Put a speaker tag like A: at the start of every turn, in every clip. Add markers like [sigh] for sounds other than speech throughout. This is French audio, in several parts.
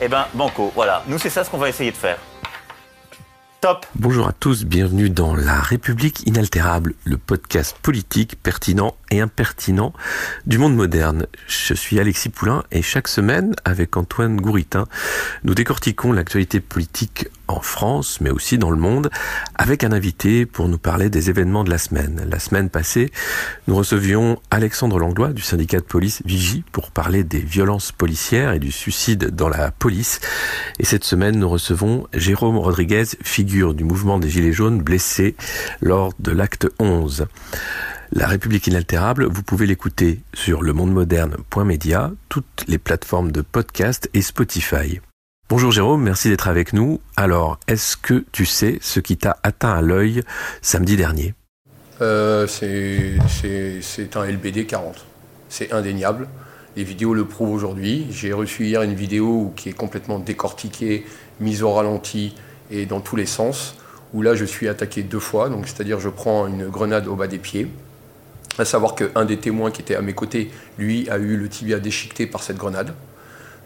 A: Eh ben, banco, voilà. Nous, c'est ça ce qu'on va essayer de faire.
B: Bonjour à tous, bienvenue dans La République inaltérable, le podcast politique pertinent impertinent du monde moderne. Je suis Alexis Poulain et chaque semaine, avec Antoine Gouritin, nous décortiquons l'actualité politique en France, mais aussi dans le monde, avec un invité pour nous parler des événements de la semaine. La semaine passée, nous recevions Alexandre Langlois du syndicat de police Vigie pour parler des violences policières et du suicide dans la police. Et cette semaine, nous recevons Jérôme Rodriguez, figure du mouvement des Gilets jaunes, blessé lors de l'acte 11. La République inaltérable, vous pouvez l'écouter sur le monde moderne.media, toutes les plateformes de podcast et Spotify. Bonjour Jérôme, merci d'être avec nous. Alors, est-ce que tu sais ce qui t'a atteint à l'œil samedi dernier?
C: Euh, C'est un LBD 40. C'est indéniable. Les vidéos le prouvent aujourd'hui. J'ai reçu hier une vidéo qui est complètement décortiquée, mise au ralenti et dans tous les sens, où là je suis attaqué deux fois. Donc c'est-à-dire je prends une grenade au bas des pieds. À savoir qu'un des témoins qui était à mes côtés, lui, a eu le tibia déchiqueté par cette grenade.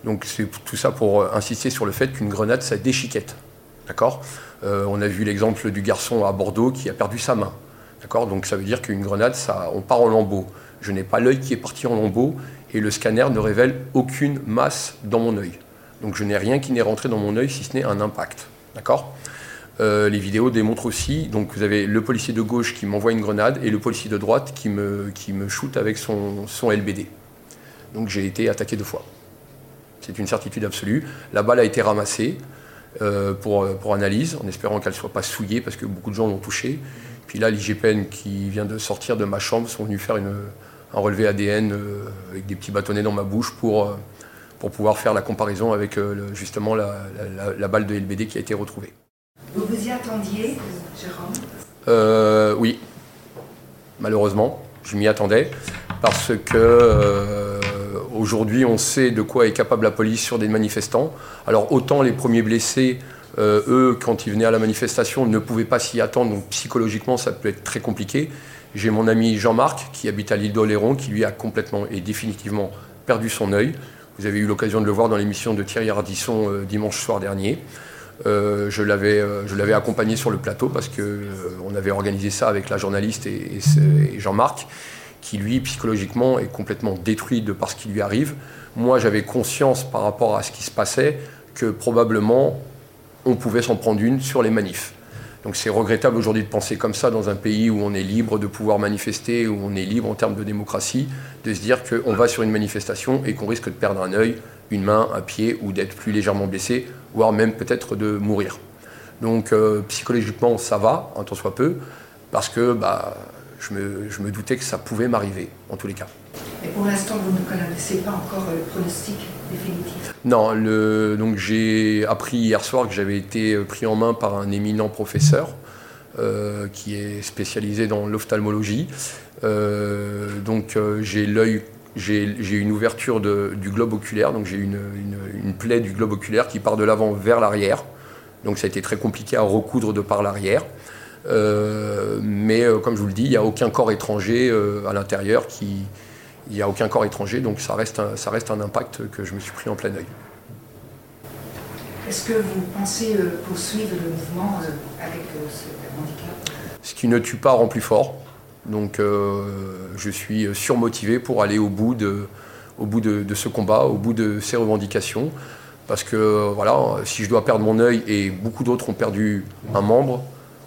C: Donc c'est tout ça pour euh, insister sur le fait qu'une grenade, ça déchiquette. D'accord? Euh, On a vu l'exemple du garçon à Bordeaux qui a perdu sa main. D'accord? Donc ça veut dire qu'une grenade, ça, on part en lambeaux. Je n'ai pas l'œil qui est parti en lambeaux et le scanner ne révèle aucune masse dans mon œil. Donc je n'ai rien qui n'est rentré dans mon œil si ce n'est un impact. D'accord? Euh, les vidéos démontrent aussi, donc vous avez le policier de gauche qui m'envoie une grenade et le policier de droite qui me, qui shoot avec son, LBD. Donc j'ai été attaqué deux fois. C'est une certitude absolue. La balle a été ramassée euh, pour, analyse, en espérant qu'elle ne soit pas souillée, parce que beaucoup de gens l'ont touchée. Puis là, l'IGPN qui vient de sortir de ma chambre sont venus faire une, un relevé ADN euh, avec des petits bâtonnets dans ma bouche pour, pouvoir faire la comparaison avec justement la, balle de LBD qui a été retrouvée.
D: Vous vous y attendiez, Jérôme
C: Oui, malheureusement, je m'y attendais parce que Aujourd'hui, on sait de quoi est capable la police sur des manifestants. Alors autant les premiers blessés, euh, eux, quand ils venaient à la manifestation, ne pouvaient pas s'y attendre, donc psychologiquement, ça peut être très compliqué. J'ai mon ami Jean-Marc, qui habite à l'île d'Oléron, qui lui a complètement et définitivement perdu son œil. Vous avez eu l'occasion de le voir dans l'émission de Thierry Ardisson euh, dimanche soir dernier. Euh, je l'avais accompagné sur le plateau parce qu'on avait organisé ça avec la journaliste et Jean-Marc qui lui, psychologiquement, est complètement détruit de par ce qui lui arrive. Moi, j'avais conscience par rapport à ce qui se passait que probablement on pouvait s'en prendre une sur les manifs. Donc c'est regrettable aujourd'hui de penser comme ça dans un pays où on est libre de pouvoir manifester, où on est libre en termes de démocratie, de se dire qu'on va sur une manifestation et qu'on risque de perdre un œil, une main, un pied, ou d'être plus légèrement blessé, voire même peut-être de mourir. Donc euh, psychologiquement ça va, un tant soit peu, parce que bah, je me, doutais que ça pouvait m'arriver, en tous les cas.
D: Et pour l'instant, vous ne connaissez pas encore le pronostic définitif?
C: Non, le, donc j'ai appris hier soir que j'avais été pris en main par un éminent professeur euh, qui est spécialisé dans l'ophtalmologie. Euh, donc euh, j'ai l'œil, j'ai une ouverture du globe oculaire, donc j'ai une, une, plaie du globe oculaire qui part de l'avant vers l'arrière. Donc ça a été très compliqué à recoudre de par l'arrière. Euh, mais euh, comme je vous le dis, il n'y a aucun corps étranger euh, à l'intérieur qui. Il n'y a aucun corps étranger, donc ça reste, un, ça reste un impact que je me suis pris en plein oeil.
D: Est-ce que vous pensez poursuivre le mouvement avec ce handicap?
C: Ce qui ne tue pas rend plus fort. Donc je suis surmotivé pour aller au bout, de, au bout de, ce combat, au bout de ces revendications. Parce que voilà, si je dois perdre mon œil et beaucoup d'autres ont perdu un membre,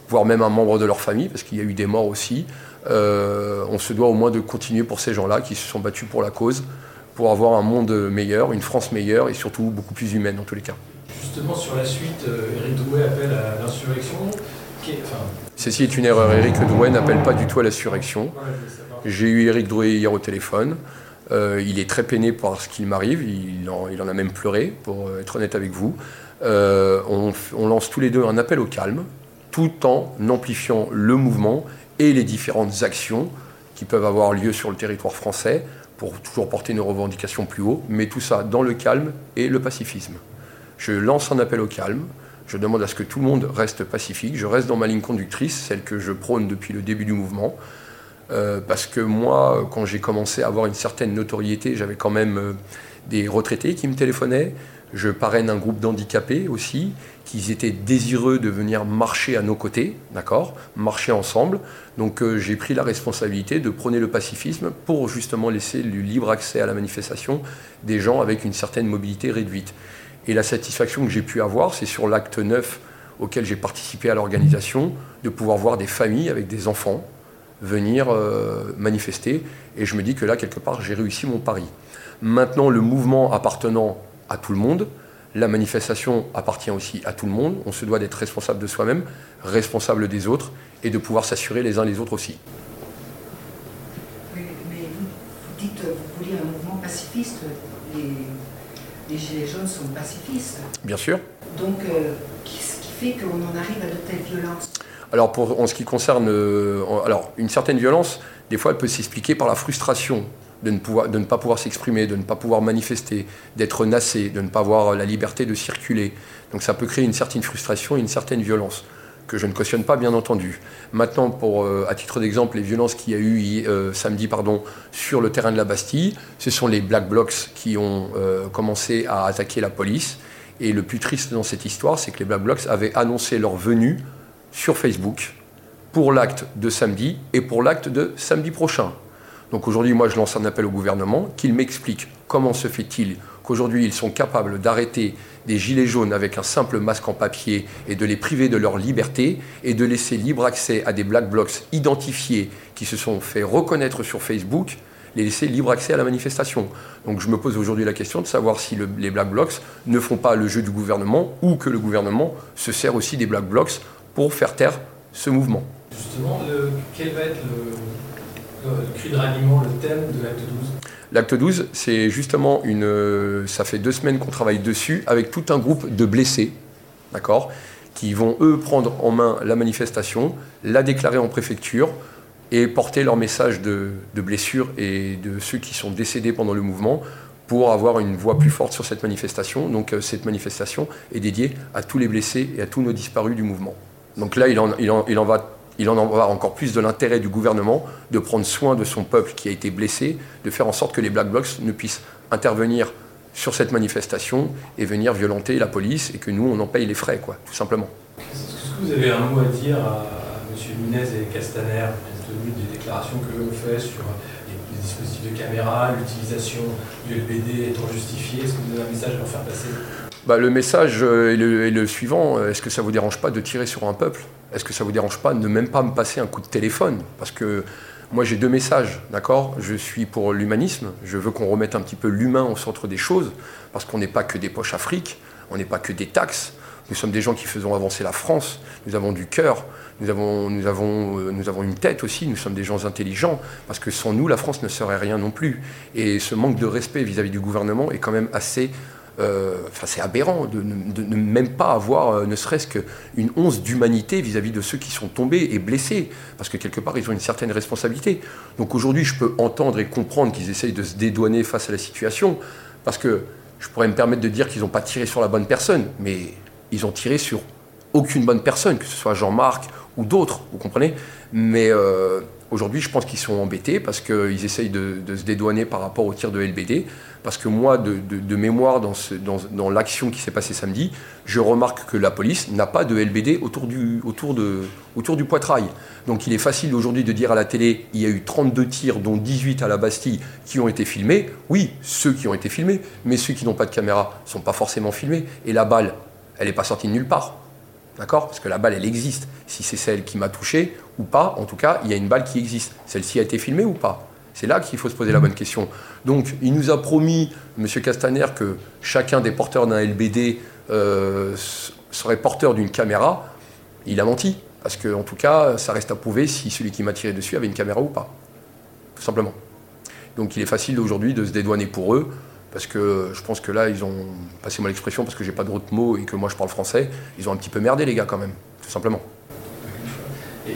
C: voire même un membre de leur famille, parce qu'il y a eu des morts aussi. Euh, on se doit au moins de continuer pour ces gens-là qui se sont battus pour la cause, pour avoir un monde meilleur, une France meilleure et surtout beaucoup plus humaine en tous les cas.
E: Justement, sur la suite, Eric euh, Drouet appelle à l'insurrection.
C: Ceci est une erreur. Eric Drouet n'appelle pas du tout à l'insurrection. J'ai eu Eric Drouet hier au téléphone. Euh, il est très peiné par ce qu'il m'arrive, il en, il en, a même pleuré, pour être honnête avec vous. Euh, on, on, lance tous les deux un appel au calme, tout en amplifiant le mouvement et les différentes actions qui peuvent avoir lieu sur le territoire français pour toujours porter nos revendications plus haut, mais tout ça dans le calme et le pacifisme. Je lance un appel au calme, je demande à ce que tout le monde reste pacifique, je reste dans ma ligne conductrice, celle que je prône depuis le début du mouvement, euh, parce que moi, quand j'ai commencé à avoir une certaine notoriété, j'avais quand même euh, des retraités qui me téléphonaient, je parraine un groupe d'handicapés aussi, qui étaient désireux de venir marcher à nos côtés, d'accord Marcher ensemble. Donc euh, j'ai pris la responsabilité de prôner le pacifisme pour justement laisser le libre accès à la manifestation des gens avec une certaine mobilité réduite. Et la satisfaction que j'ai pu avoir, c'est sur l'acte 9 auquel j'ai participé à l'organisation, de pouvoir voir des familles avec des enfants venir euh, manifester. Et je me dis que là, quelque part, j'ai réussi mon pari. Maintenant, le mouvement appartenant à tout le monde, la manifestation appartient aussi à tout le monde. On se doit d'être responsable de soi-même, responsable des autres, et de pouvoir s'assurer les uns les autres aussi.
D: Mais vous, dites, vous voulez un mouvement pacifiste. Les Gilets jaunes sont pacifistes.
C: Bien sûr.
D: Donc, euh, qu'est-ce qui fait qu'on en arrive à de telles violences
C: alors, pour, en ce qui concerne euh, alors, une certaine violence, des fois, elle peut s'expliquer par la frustration de ne, pouvoir, de ne pas pouvoir s'exprimer, de ne pas pouvoir manifester, d'être nassé, de ne pas avoir la liberté de circuler. Donc ça peut créer une certaine frustration et une certaine violence, que je ne cautionne pas, bien entendu. Maintenant, pour, euh, à titre d'exemple, les violences qu'il y a eu euh, samedi pardon, sur le terrain de la Bastille, ce sont les Black Blocs qui ont euh, commencé à attaquer la police. Et le plus triste dans cette histoire, c'est que les Black Blocs avaient annoncé leur venue sur Facebook pour l'acte de samedi et pour l'acte de samedi prochain. Donc aujourd'hui, moi, je lance un appel au gouvernement qu'il m'explique comment se fait-il qu'aujourd'hui, ils sont capables d'arrêter des gilets jaunes avec un simple masque en papier et de les priver de leur liberté et de laisser libre accès à des black blocs identifiés qui se sont fait reconnaître sur Facebook, les laisser libre accès à la manifestation. Donc je me pose aujourd'hui la question de savoir si le, les black blocs ne font pas le jeu du gouvernement ou que le gouvernement se sert aussi des black blocs pour faire taire ce mouvement.
E: Justement, quel va être le, le cri de ralliement, le thème de l'acte 12
C: L'acte 12, c'est justement une. Ça fait deux semaines qu'on travaille dessus avec tout un groupe de blessés, d'accord Qui vont, eux, prendre en main la manifestation, la déclarer en préfecture et porter leur message de, de blessure et de ceux qui sont décédés pendant le mouvement pour avoir une voix plus forte sur cette manifestation. Donc, cette manifestation est dédiée à tous les blessés et à tous nos disparus du mouvement. Donc là, il en va il en va encore plus de l'intérêt du gouvernement de prendre soin de son peuple qui a été blessé, de faire en sorte que les Black Blocs ne puissent intervenir sur cette manifestation et venir violenter la police et que nous, on en paye les frais, quoi, tout simplement.
E: Est-ce que vous avez un mot à dire à M. Nunez et Castaner, compte tenu des déclarations que l'on fait sur les, les dispositifs de caméra, l'utilisation du LBD étant justifiée? Est-ce que vous avez un message à leur faire passer?
C: Bah, le message est le, est le suivant. Est-ce que ça vous dérange pas de tirer sur un peuple? Est-ce que ça vous dérange pas de ne même pas me passer un coup de téléphone? Parce que moi j'ai deux messages, d'accord? Je suis pour l'humanisme. Je veux qu'on remette un petit peu l'humain au centre des choses, parce qu'on n'est pas que des poches Afrique, on n'est pas que des taxes. Nous sommes des gens qui faisons avancer la France. Nous avons du cœur. Euh, nous avons une tête aussi. Nous sommes des gens intelligents. Parce que sans nous, la France ne serait rien non plus. Et ce manque de respect vis-à-vis du gouvernement est quand même assez enfin, c'est aberrant de, de, ne même pas avoir euh, ne serait-ce qu'une once d'humanité vis-à-vis de ceux qui sont tombés et blessés, parce que quelque part ils ont une certaine responsabilité. Donc aujourd'hui je peux entendre et comprendre qu'ils essayent de se dédouaner face à la situation, parce que je pourrais me permettre de dire qu'ils n'ont pas tiré sur la bonne personne, mais ils ont tiré sur aucune bonne personne, que ce soit Jean-Marc ou d'autres, vous comprenez? Mais euh, aujourd'hui je pense qu'ils sont embêtés parce qu'ils essayent de, se dédouaner par rapport au tir de LBD. Parce que moi, de, mémoire dans, l'action qui s'est passée samedi, je remarque que la police n'a pas de LBD autour du poitrail. Donc il est facile aujourd'hui de dire à la télé, il y a eu 32 tirs, dont 18 à la Bastille, qui ont été filmés. Oui, ceux qui ont été filmés, mais ceux qui n'ont pas de caméra ne sont pas forcément filmés. Et la balle, elle n'est pas sortie de nulle part. D'accord? Parce que la balle, elle existe. Si c'est celle qui m'a touché ou pas, en tout cas, il y a une balle qui existe. Celle-ci a été filmée ou pas? C'est là qu'il faut se poser la bonne question. Donc, il nous a promis, M. Castaner, que chacun des porteurs d'un LBD euh, serait porteur d'une caméra. Il a menti. Parce que, en tout cas, ça reste à prouver si celui qui m'a tiré dessus avait une caméra ou pas. Tout simplement. Donc il est facile aujourd'hui de se dédouaner pour eux, parce que je pense que là, ils ont, passé moi l'expression, parce que j'ai pas d'autres mots et que moi je parle français, ils ont un petit peu merdé les gars quand même, tout simplement.
E: Et,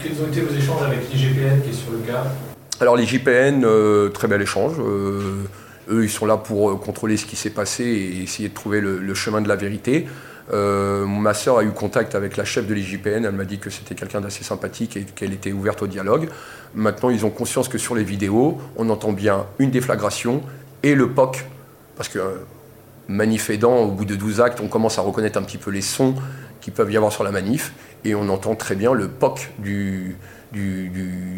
E: quels ont été vos échanges avec l'IGPN qui est sur le cas
C: Alors l'IGPN, euh, très bel échange. Euh, eux, ils sont là pour euh, contrôler ce qui s'est passé et essayer de trouver le, chemin de la vérité. ma sœur a eu contact avec la chef de l'IGPN, elle m'a dit que c'était quelqu'un d'assez sympathique et qu'elle était ouverte au dialogue. Maintenant, ils ont conscience que sur les vidéos, on entend bien une déflagration et le POC, parce que manifestant, au bout de 12 actes, on commence à reconnaître un petit peu les sons qui peuvent y avoir sur la manif, et on entend très bien le POC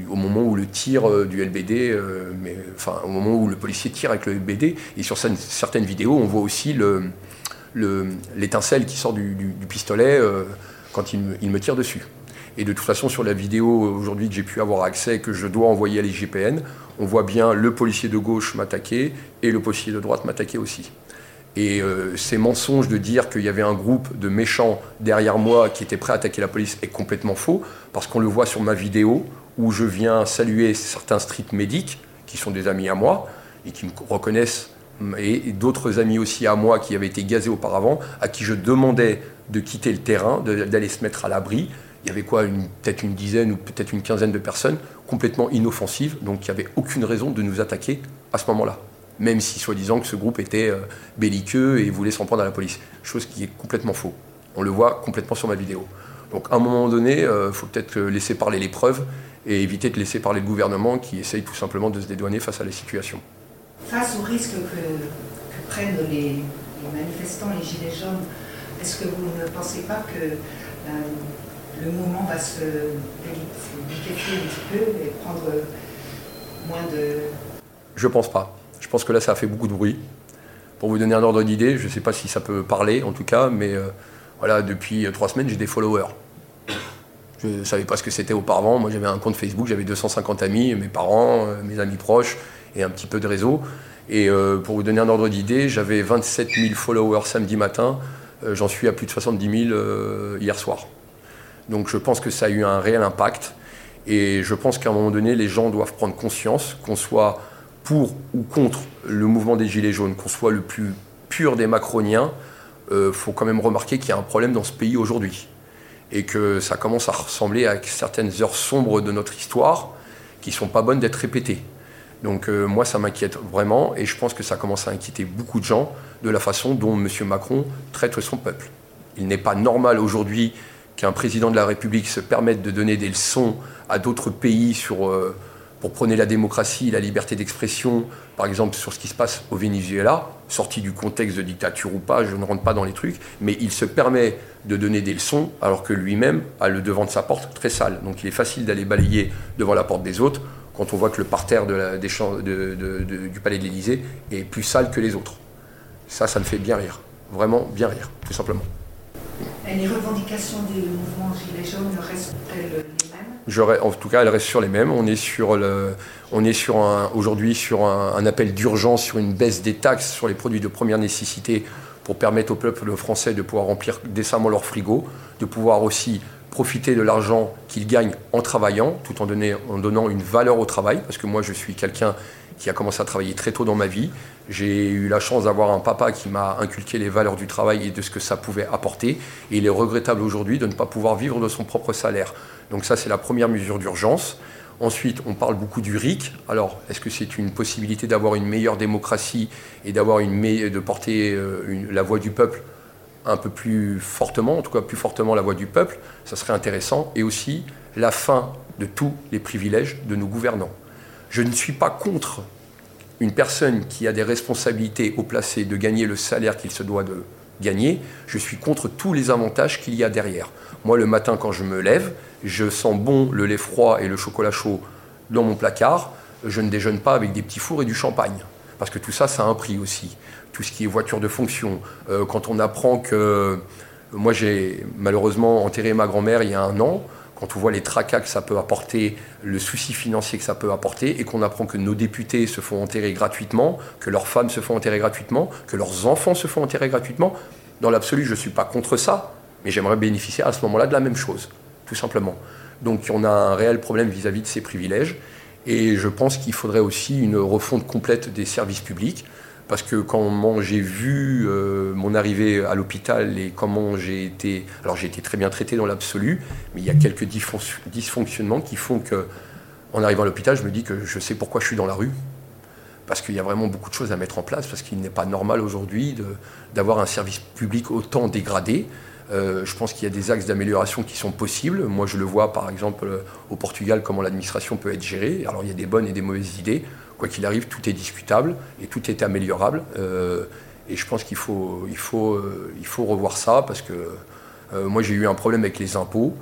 C: au moment où le tir euh, du LBD, euh, mais, enfin au moment où le policier tire avec le LBD, et sur certaines vidéos, on voit aussi l'étincelle qui sort du, pistolet euh, quand il me, tire dessus. Et de toute façon, sur la vidéo aujourd'hui que j'ai pu avoir accès que je dois envoyer à l'IGPN, on voit bien le policier de gauche m'attaquer et le policier de droite m'attaquer aussi. Et euh, ces mensonges de dire qu'il y avait un groupe de méchants derrière moi qui était prêt à attaquer la police est complètement faux, parce qu'on le voit sur ma vidéo où je viens saluer certains street médics qui sont des amis à moi et qui me reconnaissent, et d'autres amis aussi à moi qui avaient été gazés auparavant, à qui je demandais de quitter le terrain, d'aller se mettre à l'abri. Il y avait quoi, peut-être une dizaine ou peut-être une quinzaine de personnes complètement inoffensives, donc il n'y avait aucune raison de nous attaquer à ce moment-là même si soi-disant que ce groupe était euh, belliqueux et voulait s'en prendre à la police. Chose qui est complètement faux. On le voit complètement sur ma vidéo. Donc à un moment donné, il euh, faut peut-être laisser parler les preuves et éviter de laisser parler le gouvernement qui essaye tout simplement de se dédouaner face à la situation.
D: Face au risque que, prennent les, manifestants, les gilets jaunes, est-ce que vous ne pensez pas que euh, le mouvement va se liquéfier un petit peu et prendre moins de...
C: Je pense pas. Je pense que là, ça a fait beaucoup de bruit. Pour vous donner un ordre d'idée, je ne sais pas si ça peut parler en tout cas, mais euh, voilà, depuis euh, trois semaines, j'ai des followers. Je ne savais pas ce que c'était auparavant. Moi, j'avais un compte Facebook, j'avais 250 amis, mes parents, euh, mes amis proches et un petit peu de réseau. Et pour vous donner un ordre d'idée, j'avais 27 000 followers samedi matin. J'en suis à plus de 70 000 hier soir. Donc je pense que ça a eu un réel impact. Et je pense qu'à un moment donné, les gens doivent prendre conscience qu'on soit pour ou contre le mouvement des Gilets jaunes, qu'on soit le plus pur des macroniens, il euh, faut quand même remarquer qu'il y a un problème dans ce pays aujourd'hui. Et que ça commence à ressembler à certaines heures sombres de notre histoire qui ne sont pas bonnes d'être répétées. Donc euh, moi, ça m'inquiète vraiment et je pense que ça commence à inquiéter beaucoup de gens de la façon dont M. Macron traite son peuple. Il n'est pas normal aujourd'hui qu'un président de la République se permette de donner des leçons à d'autres pays. Euh, pour prôner la démocratie, la liberté d'expression, par exemple sur ce qui se passe au Venezuela, sorti du contexte de dictature ou pas, je ne rentre pas dans les trucs, mais il se permet de donner des leçons alors que lui-même a le devant de sa porte très sale. Donc il est facile d'aller balayer devant la porte des autres quand on voit que le parterre du palais de l'Élysée est plus sale que les autres. Ça, ça me fait bien rire, vraiment bien rire, tout simplement.
D: Les revendications des mouvements Gilets jaunes restent-elles
C: en tout cas, elle reste sur les mêmes. On est sur le, on est sur aujourd'hui sur un, appel d'urgence sur une baisse des taxes sur les produits de première nécessité pour permettre au peuple français de pouvoir remplir décemment leur frigo, de pouvoir aussi profiter de l'argent qu'ils gagnent en travaillant, tout en donnant une valeur au travail, parce que moi je suis quelqu'un qui a commencé à travailler très tôt dans ma vie. J'ai eu la chance d'avoir un papa qui m'a inculqué les valeurs du travail et de ce que ça pouvait apporter. Et il est regrettable aujourd'hui de ne pas pouvoir vivre de son propre salaire. Donc ça, c'est la première mesure d'urgence. Ensuite, on parle beaucoup du RIC. Alors, est-ce que c'est une possibilité d'avoir une meilleure démocratie et d'avoir une de porter euh, la voix du peuple un peu plus fortement, en tout cas plus fortement la voix du peuple? Ça serait intéressant. Et aussi la fin de tous les privilèges de nos gouvernants. Je ne suis pas contre une personne qui a des responsabilités au placé de gagner le salaire qu'il se doit de gagner. Je suis contre tous les avantages qu'il y a derrière. Moi, le matin, quand je me lève, je sens bon le lait froid et le chocolat chaud dans mon placard. Je ne déjeune pas avec des petits fours et du champagne. Parce que tout ça, ça a un prix aussi. Tout ce qui est voiture de fonction. Euh, quand on apprend que. Moi, j'ai malheureusement enterré ma grand-mère il y a un an. Quand on voit les tracas que ça peut apporter, le souci financier que ça peut apporter, et qu'on apprend que nos députés se font enterrer gratuitement, que leurs femmes se font enterrer gratuitement, que leurs enfants se font enterrer gratuitement, dans l'absolu, je ne suis pas contre ça, mais j'aimerais bénéficier à ce moment-là de la même chose tout simplement. Donc on a un réel problème vis-à-vis de ces privilèges. Et je pense qu'il faudrait aussi une refonte complète des services publics. Parce que quand j'ai vu euh, mon arrivée à l'hôpital et comment j'ai été. Alors j'ai été très bien traité dans l'absolu, mais il y a quelques dysfonctionnements qui font que, en arrivant à l'hôpital, je me dis que je sais pourquoi je suis dans la rue. Parce qu'il y a vraiment beaucoup de choses à mettre en place, parce qu'il n'est pas normal aujourd'hui d'avoir un service public autant dégradé. Euh, je pense qu'il y a des axes d'amélioration qui sont possibles. Moi, je le vois par exemple au Portugal, comment l'administration peut être gérée. Alors, il y a des bonnes et des mauvaises idées. Quoi qu'il arrive, tout est discutable et tout est améliorable. Euh, et je pense qu'il faut, il faut, euh, il faut revoir ça parce que moi, j'ai eu un problème avec les impôts.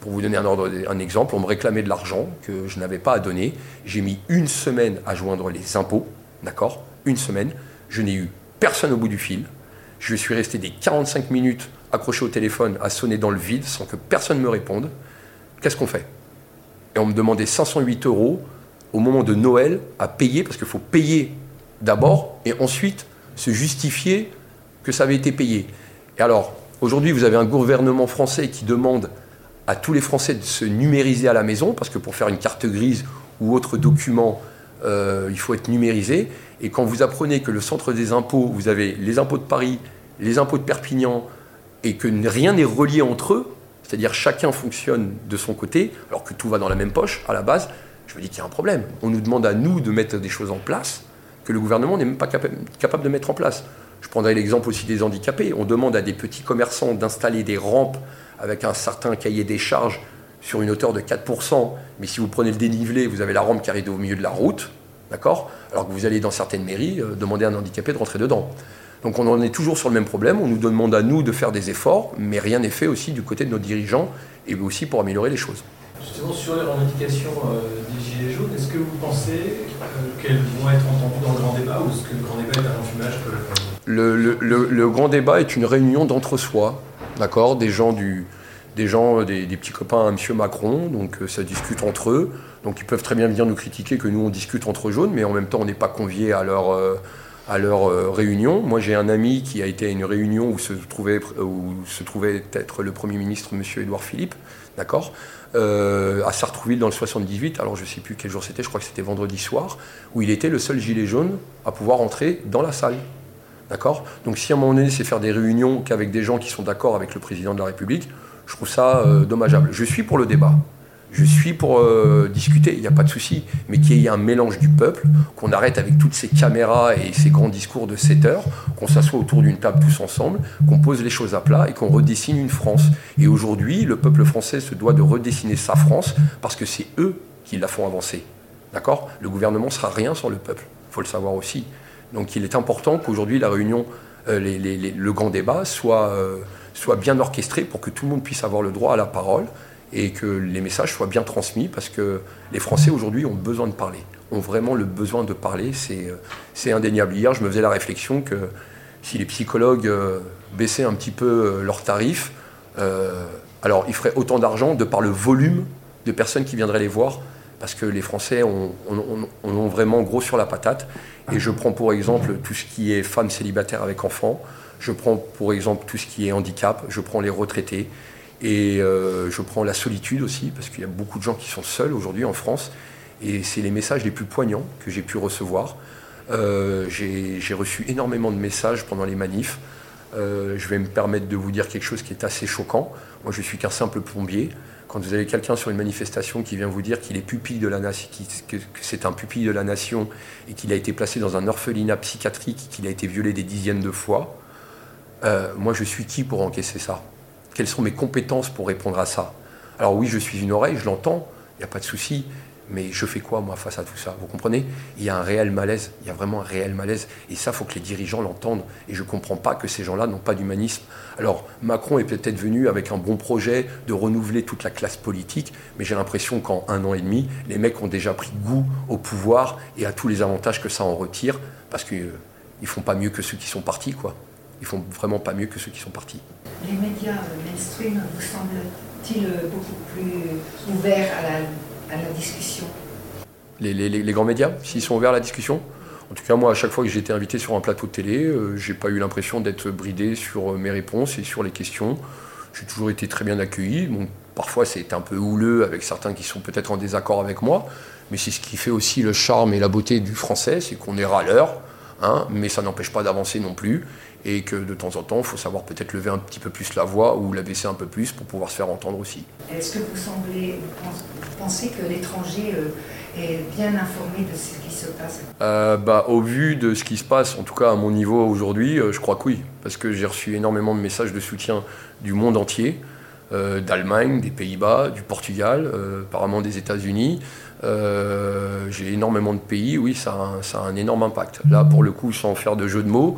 C: Pour vous donner un, ordre, un exemple, on me réclamait de l'argent que je n'avais pas à donner. J'ai mis une semaine à joindre les impôts, d'accord? Une semaine. Je n'ai eu personne au bout du fil. Je suis resté des 45 minutes accroché au téléphone à sonner dans le vide sans que personne me réponde. Qu'est-ce qu'on fait? Et on me demandait 508 euros au moment de Noël à payer, parce qu'il faut payer d'abord et ensuite se justifier que ça avait été payé. Et alors, aujourd'hui, vous avez un gouvernement français qui demande à tous les Français de se numériser à la maison, parce que pour faire une carte grise ou autre document, euh, il faut être numérisé. Et quand vous apprenez que le centre des impôts, vous avez les impôts de Paris, les impôts de Perpignan, et que rien n'est relié entre eux, c'est-à-dire chacun fonctionne de son côté, alors que tout va dans la même poche à la base, je me dis qu'il y a un problème. On nous demande à nous de mettre des choses en place que le gouvernement n'est même pas capable de mettre en place. Je prendrai l'exemple aussi des handicapés. On demande à des petits commerçants d'installer des rampes avec un certain cahier des charges sur une hauteur de 4%, mais si vous prenez le dénivelé, vous avez la rampe qui arrive au milieu de la route, d'accord? Alors que vous allez dans certaines mairies euh, demander à un handicapé de rentrer dedans. Donc on en est toujours sur le même problème, on nous demande à nous de faire des efforts, mais rien n'est fait aussi du côté de nos dirigeants et aussi pour améliorer les choses.
E: Sur les revendications euh, des Gilets jaunes, est-ce que vous pensez euh, qu'elles vont être entendues dans le grand débat ou est-ce que le grand débat est un enfumage
C: le, le, grand débat est une réunion d'entre-soi, d'accord? Des gens, du, des, gens des, petits copains à M. Macron, donc euh, ça discute entre eux. Donc ils peuvent très bien venir nous critiquer que nous on discute entre jaunes, mais en même temps on n'est pas conviés à leur à leur euh, réunion. Moi, j'ai un ami qui a été à une réunion où se trouvait, où se trouvait être le Premier ministre, M. Édouard Philippe, d'accord euh, à Sartrouville dans le 78, alors je ne sais plus quel jour c'était, je crois que c'était vendredi soir, où il était le seul gilet jaune à pouvoir entrer dans la salle. D'accord Donc si à un moment donné c'est faire des réunions qu'avec des gens qui sont d'accord avec le président de la République, je trouve ça euh, dommageable. Je suis pour le débat je suis pour euh, discuter, il n'y a pas de souci, mais qu'il y ait un mélange du peuple, qu'on arrête avec toutes ces caméras et ces grands discours de 7 heures, qu'on s'assoie autour d'une table tous ensemble, qu'on pose les choses à plat et qu'on redessine une France. Et aujourd'hui, le peuple français se doit de redessiner sa France parce que c'est eux qui la font avancer. D'accord? Le gouvernement sera rien sans le peuple, il faut le savoir aussi. Donc il est important qu'aujourd'hui la réunion, euh, le grand débat soit, euh, soit bien orchestré pour que tout le monde puisse avoir le droit à la parole et que les messages soient bien transmis parce que les Français aujourd'hui ont besoin de parler, ont vraiment le besoin de parler, c'est indéniable. Hier, je me faisais la réflexion que si les psychologues euh, baissaient un petit peu euh, leurs tarifs, euh, alors ils feraient autant d'argent de par le volume de personnes qui viendraient les voir parce que les Français ont, ont, vraiment gros sur la patate. Et je prends pour exemple tout ce qui est femmes célibataires avec enfants, je prends pour exemple tout ce qui est handicap, je prends les retraités, et euh, je prends la solitude aussi, parce qu'il y a beaucoup de gens qui sont seuls aujourd'hui en France. Et c'est les messages les plus poignants que j'ai pu recevoir. Euh, j'ai reçu énormément de messages pendant les manifs. Euh, je vais me permettre de vous dire quelque chose qui est assez choquant. Moi, je suis qu'un simple plombier. Quand vous avez quelqu'un sur une manifestation qui vient vous dire qu'il est pupille de la nation, que, c'est un pupille de la nation et qu'il a été placé dans un orphelinat psychiatrique, qu'il a été violé des dizaines de fois, moi, je suis qui pour encaisser ça? Quelles sont mes compétences pour répondre à ça. Alors oui, je suis une oreille, je l'entends, il n'y a pas de souci, mais je fais quoi moi face à tout ça Vous comprenez? Il y a un réel malaise, il y a vraiment un réel malaise, et ça, il faut que les dirigeants l'entendent, et je ne comprends pas que ces gens-là n'ont pas d'humanisme. Alors Macron est peut-être venu avec un bon projet de renouveler toute la classe politique, mais j'ai l'impression qu'en un an et demi, les mecs ont déjà pris goût au pouvoir et à tous les avantages que ça en retire, parce qu'ils euh, ne font pas mieux que ceux qui sont partis, quoi ils font vraiment pas mieux que ceux qui sont partis.
D: Les médias mainstream vous semblent-ils beaucoup plus ouverts à la, discussion?
C: Les, grands médias, s'ils sont ouverts à la discussion? En tout cas, moi, à chaque fois que j'ai été invité sur un plateau de télé, euh, j'ai pas eu l'impression d'être bridé sur euh, mes réponses et sur les questions. J'ai toujours été très bien accueilli. Bon, parfois, c'est un peu houleux avec certains qui sont peut-être en désaccord avec moi, mais c'est ce qui fait aussi le charme et la beauté du français, c'est qu'on est râleur, hein, mais ça n'empêche pas d'avancer non plus, et que de temps en temps, il faut savoir peut-être lever un petit peu plus la voix ou la baisser un peu plus pour pouvoir se faire entendre aussi.
D: Est-ce que vous semblez vous pensez que l'étranger euh, est bien informé de ce qui se passe?
C: Euh, bah, Au vu de ce qui se passe, en tout cas à mon niveau aujourd'hui, euh, je crois que oui, parce que j'ai reçu énormément de messages de soutien du monde entier. d'Allemagne, des Pays-Bas, du Portugal, apparemment des États-Unis. j'ai énormément de pays, oui, ça a, ça a, un énorme impact. Là, pour le coup, sans faire de jeu de mots,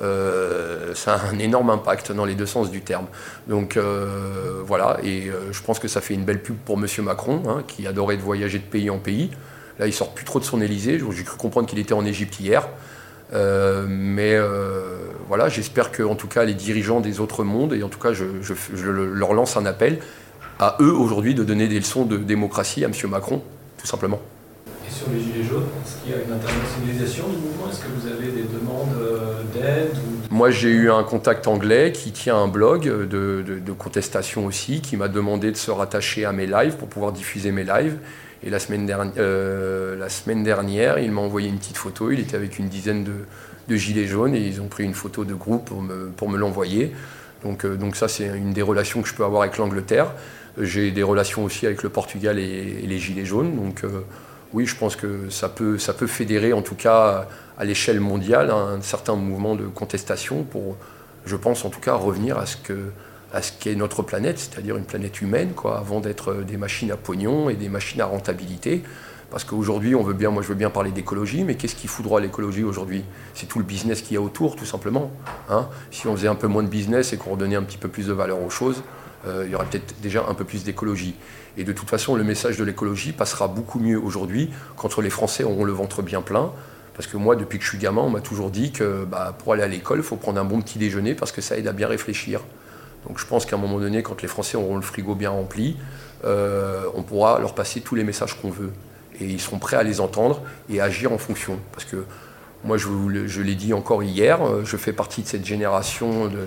C: euh, ça a un énorme impact dans les deux sens du terme. Donc euh, voilà, et euh, je pense que ça fait une belle pub pour Monsieur Macron, hein, qui adorait de voyager de pays en pays. Là, il sort plus trop de son Élysée. J'ai cru comprendre qu'il était en Égypte hier. mais voilà, j'espère que en tout cas les dirigeants des autres mondes, et en tout cas je, leur lance un appel à eux aujourd'hui de donner des leçons de démocratie à Monsieur Macron, tout simplement
E: les Gilets jaunes Est-ce qu'il y a une internationalisation du mouvement? Est-ce que vous avez des demandes euh, d'aide
C: Moi, j'ai eu un contact anglais qui tient un blog de, contestation aussi, qui m'a demandé de se rattacher à mes lives pour pouvoir diffuser mes lives. Et la semaine, dernière, euh, la semaine dernière, il m'a envoyé une petite photo. Il était avec une dizaine de, gilets jaunes et ils ont pris une photo de groupe pour me, l'envoyer. Donc, euh, donc ça, c'est une des relations que je peux avoir avec l'Angleterre. J'ai des relations aussi avec le Portugal et, les gilets jaunes. Donc oui, je pense que ça peut, fédérer, en tout cas à l'échelle mondiale, un certain mouvement de contestation pour, je pense en tout cas, revenir à ce que à ce qu'est notre planète, c'est-à-dire une planète humaine, quoi, avant d'être des machines à pognon et des machines à rentabilité. Parce qu'aujourd'hui, on veut bien, moi je veux bien parler d'écologie, mais qu'est-ce qui foudroie l'écologie aujourd'hui? C'est tout le business qu'il y a autour, tout simplement. Hein. si on faisait un peu moins de business et qu'on redonnait un petit peu plus de valeur aux choses, il y aurait peut-être déjà un peu plus d'écologie. Et de toute façon, le message de l'écologie passera beaucoup mieux aujourd'hui quand les Français auront le ventre bien plein. Parce que moi, depuis que je suis gamin, on m'a toujours dit que bah, pour aller à l'école, il faut prendre un bon petit déjeuner parce que ça aide à bien réfléchir. Donc je pense qu'à un moment donné, quand les Français auront le frigo bien rempli, euh, on pourra leur passer tous les messages qu'on veut. Et ils seront prêts à les entendre et à agir en fonction. Parce que moi, je, je l'ai dit encore hier, euh, je fais partie de cette génération de...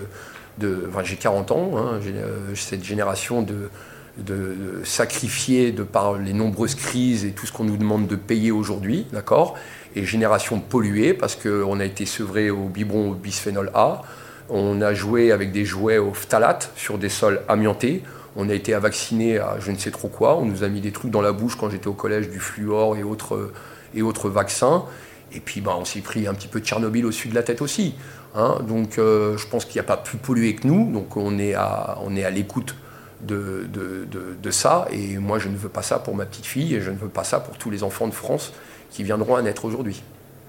C: j'ai 40 ans, hein, euh, cette génération de, de sacrifier de par les nombreuses crises et tout ce qu'on nous demande de payer aujourd'hui, d'accord? Et génération polluée parce qu'on a été sevré au biberon au bisphénol A, on a joué avec des jouets au phtalate sur des sols amiantés, on a été à à je ne sais trop quoi, on nous a mis des trucs dans la bouche quand j'étais au collège, du fluor et autres, et autres vaccins. Et puis ben, on s'est pris un petit peu de Tchernobyl au-dessus de la tête aussi. Hein. donc euh, je pense qu'il n'y a pas plus pollué que nous, donc on est à, l'écoute de, ça. Et moi, je ne veux pas ça pour ma petite fille et je ne veux pas ça pour tous les enfants de France qui viendront à naître aujourd'hui,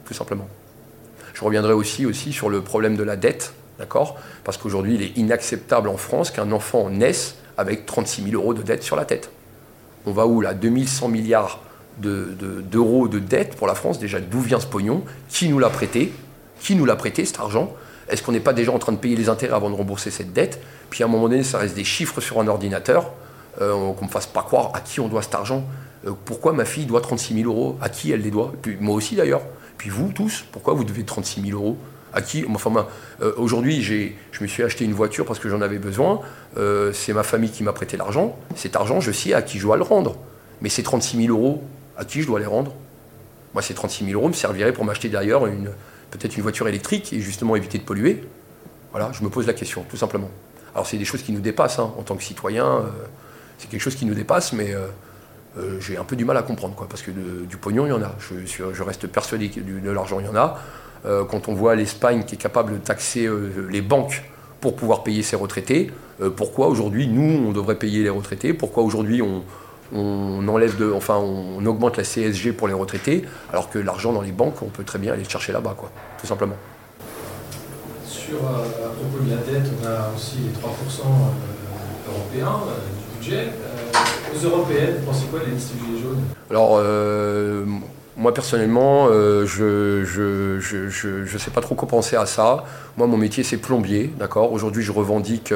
C: tout simplement. Je reviendrai aussi, aussi sur le problème de la dette, d'accord? Parce qu'aujourd'hui, il est inacceptable en France qu'un enfant naisse avec 36 000 euros de dette sur la tête. On va où là? 2100 milliards d'euros de, de dette pour la France. Déjà, d'où vient ce pognon? Qui nous l'a prêté? Qui nous l'a prêté cet argent? Est-ce qu'on n'est pas déjà en train de payer les intérêts avant de rembourser cette dette? Puis à un moment donné, ça reste des chiffres sur un ordinateur, euh, qu'on ne me fasse pas croire à qui on doit cet argent. Euh, pourquoi ma fille doit 36 000 euros? À qui elle les doit? Moi aussi d'ailleurs. Puis vous tous, pourquoi vous devez 36 000 euros? À qui? Enfin, euh, aujourd'hui, je me suis acheté une voiture parce que j'en avais besoin. c'est ma famille qui m'a prêté l'argent. Cet argent, je sais à qui je dois le rendre. Mais ces 36 000 euros, à qui je dois les rendre? Moi, ces 36 000 euros me serviraient pour m'acheter d'ailleurs une, peut-être une voiture électrique et justement éviter de polluer. Voilà, je me pose la question, tout simplement. Alors c'est des choses qui nous dépassent hein, en tant que citoyen, euh, c'est quelque chose qui nous dépasse, mais euh, euh, j'ai un peu du mal à comprendre, quoi, parce que du pognon, il y en a. Je, reste persuadé que de l'argent, il y en a. quand on voit l'Espagne qui est capable de taxer les banques pour pouvoir payer ses retraités, pourquoi aujourd'hui, nous, on devrait payer les retraités? Pourquoi aujourd'hui, on, enlève de, enfin, on augmente la CSG pour les retraités, alors que l'argent dans les banques, on peut très bien aller le chercher là-bas, quoi, tout simplement.
E: Sur, à propos de la dette, on a aussi les 3% euh, européens euh, du budget. Euh, aux européennes, vous pensez quoi de la liste du Gilets jaunes?
C: Alors, moi personnellement, je ne je, sais pas trop quoi penser à ça. Moi, mon métier, c'est plombier, d'accord? Aujourd'hui, je revendique,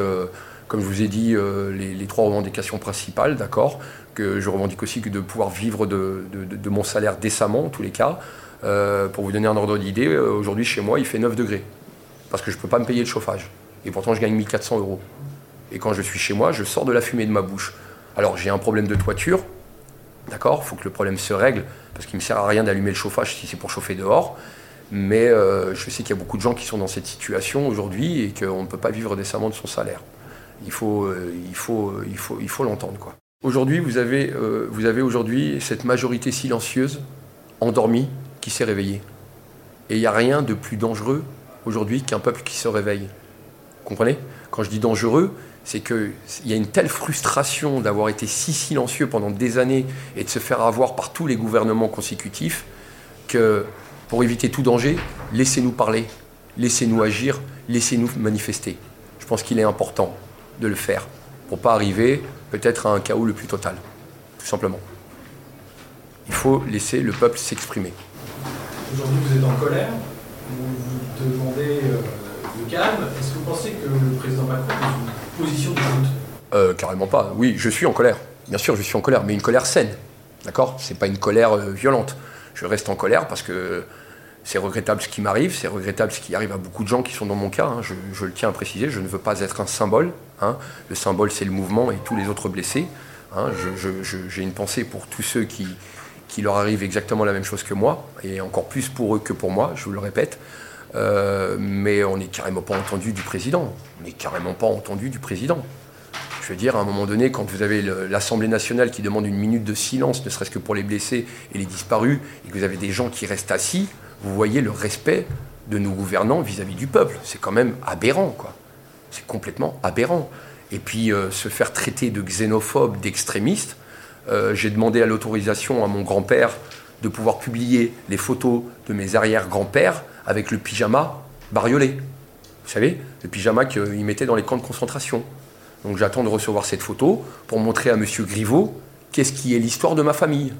C: comme je vous ai dit, les, trois revendications principales, d'accord? Que je revendique aussi que de pouvoir vivre de, mon salaire décemment, en tous les cas. pour vous donner un ordre d'idée, aujourd'hui, chez moi, il fait 9 degrés parce que je ne peux pas me payer le chauffage. Et pourtant, je gagne 1400 euros. Et quand je suis chez moi, je sors de la fumée de ma bouche. Alors, j'ai un problème de toiture, D'accord Il faut que le problème se règle, parce qu'il ne me sert à rien d'allumer le chauffage si c'est pour chauffer dehors. Mais euh, je sais qu'il y a beaucoup de gens qui sont dans cette situation aujourd'hui et qu'on ne peut pas vivre décemment de son salaire. Il faut, euh, il faut, il faut, il faut l'entendre. Quoi. Aujourd'hui, vous avez, euh, avez aujourd'hui cette majorité silencieuse, endormie, qui s'est réveillée. Et il n'y a rien de plus dangereux aujourd'hui qu'un peuple qui se réveille. Vous comprenez? Quand je dis dangereux, c'est qu'il y a une telle frustration d'avoir été si silencieux pendant des années et de se faire avoir par tous les gouvernements consécutifs que pour éviter tout danger, laissez-nous parler, laissez-nous agir, laissez-nous manifester. Je pense qu'il est important de le faire pour pas arriver peut-être à un chaos le plus total, tout simplement. Il faut laisser le peuple s'exprimer.
E: Aujourd'hui, vous êtes en colère, vous vous demandez euh, le calme. Est-ce que vous pensez que le président Macron est une position de doute
C: Euh, carrément pas. Oui, je suis en colère. Bien sûr, je suis en colère, mais une colère saine. D'accord? C'est pas une colère euh, violente. Je reste en colère parce que c'est regrettable ce qui m'arrive, c'est regrettable ce qui arrive à beaucoup de gens qui sont dans mon cas. hein. Je, le tiens à préciser, je ne veux pas être un symbole. hein. Le symbole, c'est le mouvement et tous les autres blessés. hein. J'ai une pensée pour tous ceux qui, leur arrivent exactement la même chose que moi, et encore plus pour eux que pour moi, je vous le répète. Euh, mais on n'est carrément pas entendu du président. On n'est carrément pas entendu du président. Je veux dire, à un moment donné, quand vous avez l'Assemblée nationale qui demande une minute de silence, ne serait-ce que pour les blessés et les disparus, et que vous avez des gens qui restent assis, vous voyez le respect de nos gouvernants vis-à-vis du peuple. C'est quand même aberrant, quoi. C'est complètement aberrant. Et puis, euh, se faire traiter de xénophobe, d'extrémiste, euh, j'ai demandé à l'autorisation à mon grand-père de pouvoir publier les photos de mes arrière-grands-pères avec le pyjama bariolé. Vous savez, le pyjama qu'ils mettaient dans les camps de concentration. Donc j'attends de recevoir cette photo pour montrer à Monsieur Griveaux qu'est-ce qui est l'histoire de ma famille.